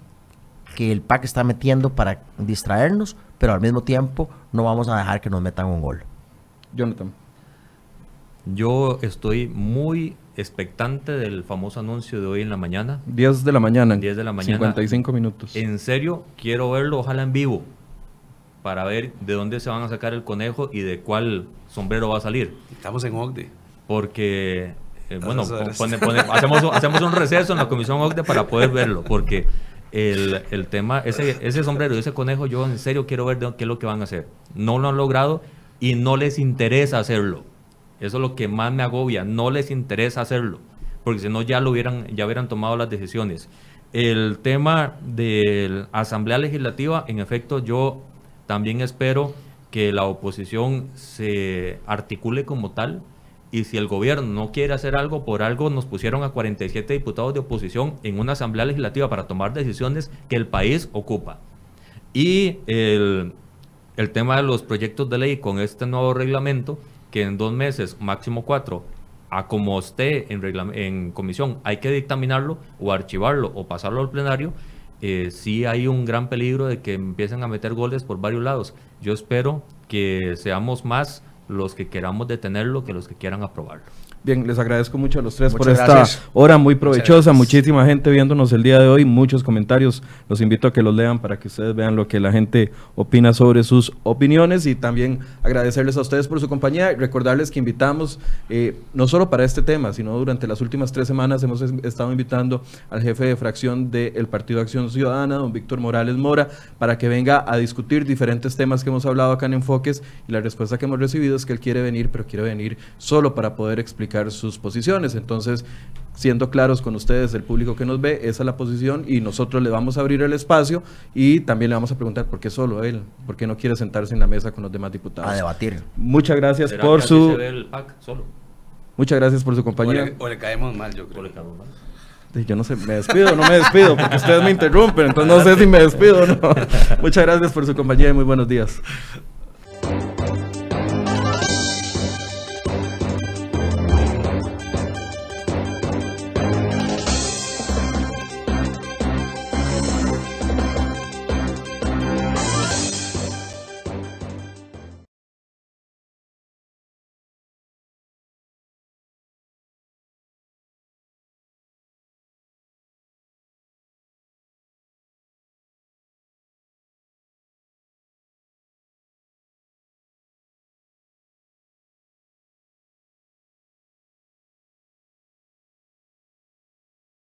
que el PAC está metiendo para distraernos, pero al mismo tiempo no vamos a dejar que nos metan un gol. Jonathan. Yo estoy muy expectante del famoso anuncio de hoy en la mañana. 10 de la mañana. 10 de la mañana. 55 minutos. En serio, quiero verlo, ojalá en vivo, para ver de dónde se van a sacar el conejo y de cuál sombrero va a salir. Estamos en OCDE. Porque, eh, bueno, pone- pone- hacemos, hacemos un receso en la Comisión OCDE para poder verlo, porque el, el tema, ese, ese sombrero y ese conejo, yo en serio quiero ver de qué es lo que van a hacer. No lo han logrado y no les interesa hacerlo. Eso es lo que más me agobia, no les interesa hacerlo, porque si no ya lo hubieran, ya hubieran tomado las decisiones. El tema de la Asamblea Legislativa, en efecto, yo también espero que la oposición se articule como tal y si el gobierno no quiere hacer algo, por algo nos pusieron a 47 diputados de oposición en una Asamblea Legislativa para tomar decisiones que el país ocupa. Y el, el tema de los proyectos de ley con este nuevo reglamento, que en dos meses, máximo cuatro, a como esté en, en comisión, hay que dictaminarlo o archivarlo o pasarlo al plenario, eh, sí hay un gran peligro de que empiecen a meter goles por varios lados. Yo espero que seamos más los que queramos detenerlo que los que quieran aprobarlo. Bien, les agradezco mucho a los tres por esta gracias. hora muy provechosa. Muchísima gente viéndonos el día de hoy, muchos comentarios. Los invito a que los lean para que ustedes vean lo que la gente opina sobre sus opiniones y también agradecerles a ustedes por su compañía recordarles que invitamos, eh, no solo para este tema, sino durante las últimas tres semanas hemos es- estado invitando al jefe de fracción del Partido Acción Ciudadana, don Víctor Morales Mora, para que venga a discutir diferentes temas que hemos hablado acá en Enfoques y la respuesta que hemos recibido es que él quiere venir, pero quiere venir solo para poder explicar sus posiciones. Entonces, siendo claros con ustedes, el público que nos ve, esa es la posición y nosotros le vamos a abrir el espacio y también le vamos a preguntar por qué solo él, por qué no quiere sentarse en la mesa con los demás diputados. A debatir. Muchas gracias ¿Será por que así se su ve el PAC solo? muchas gracias por su O compañía. le, o le caemos mal, yo ¿O creo. le cabe más? Sí, Yo no sé, me despido o no me despido, porque ustedes me interrumpen, entonces no sé si me despido o no. Muchas gracias por su compañía y muy buenos días.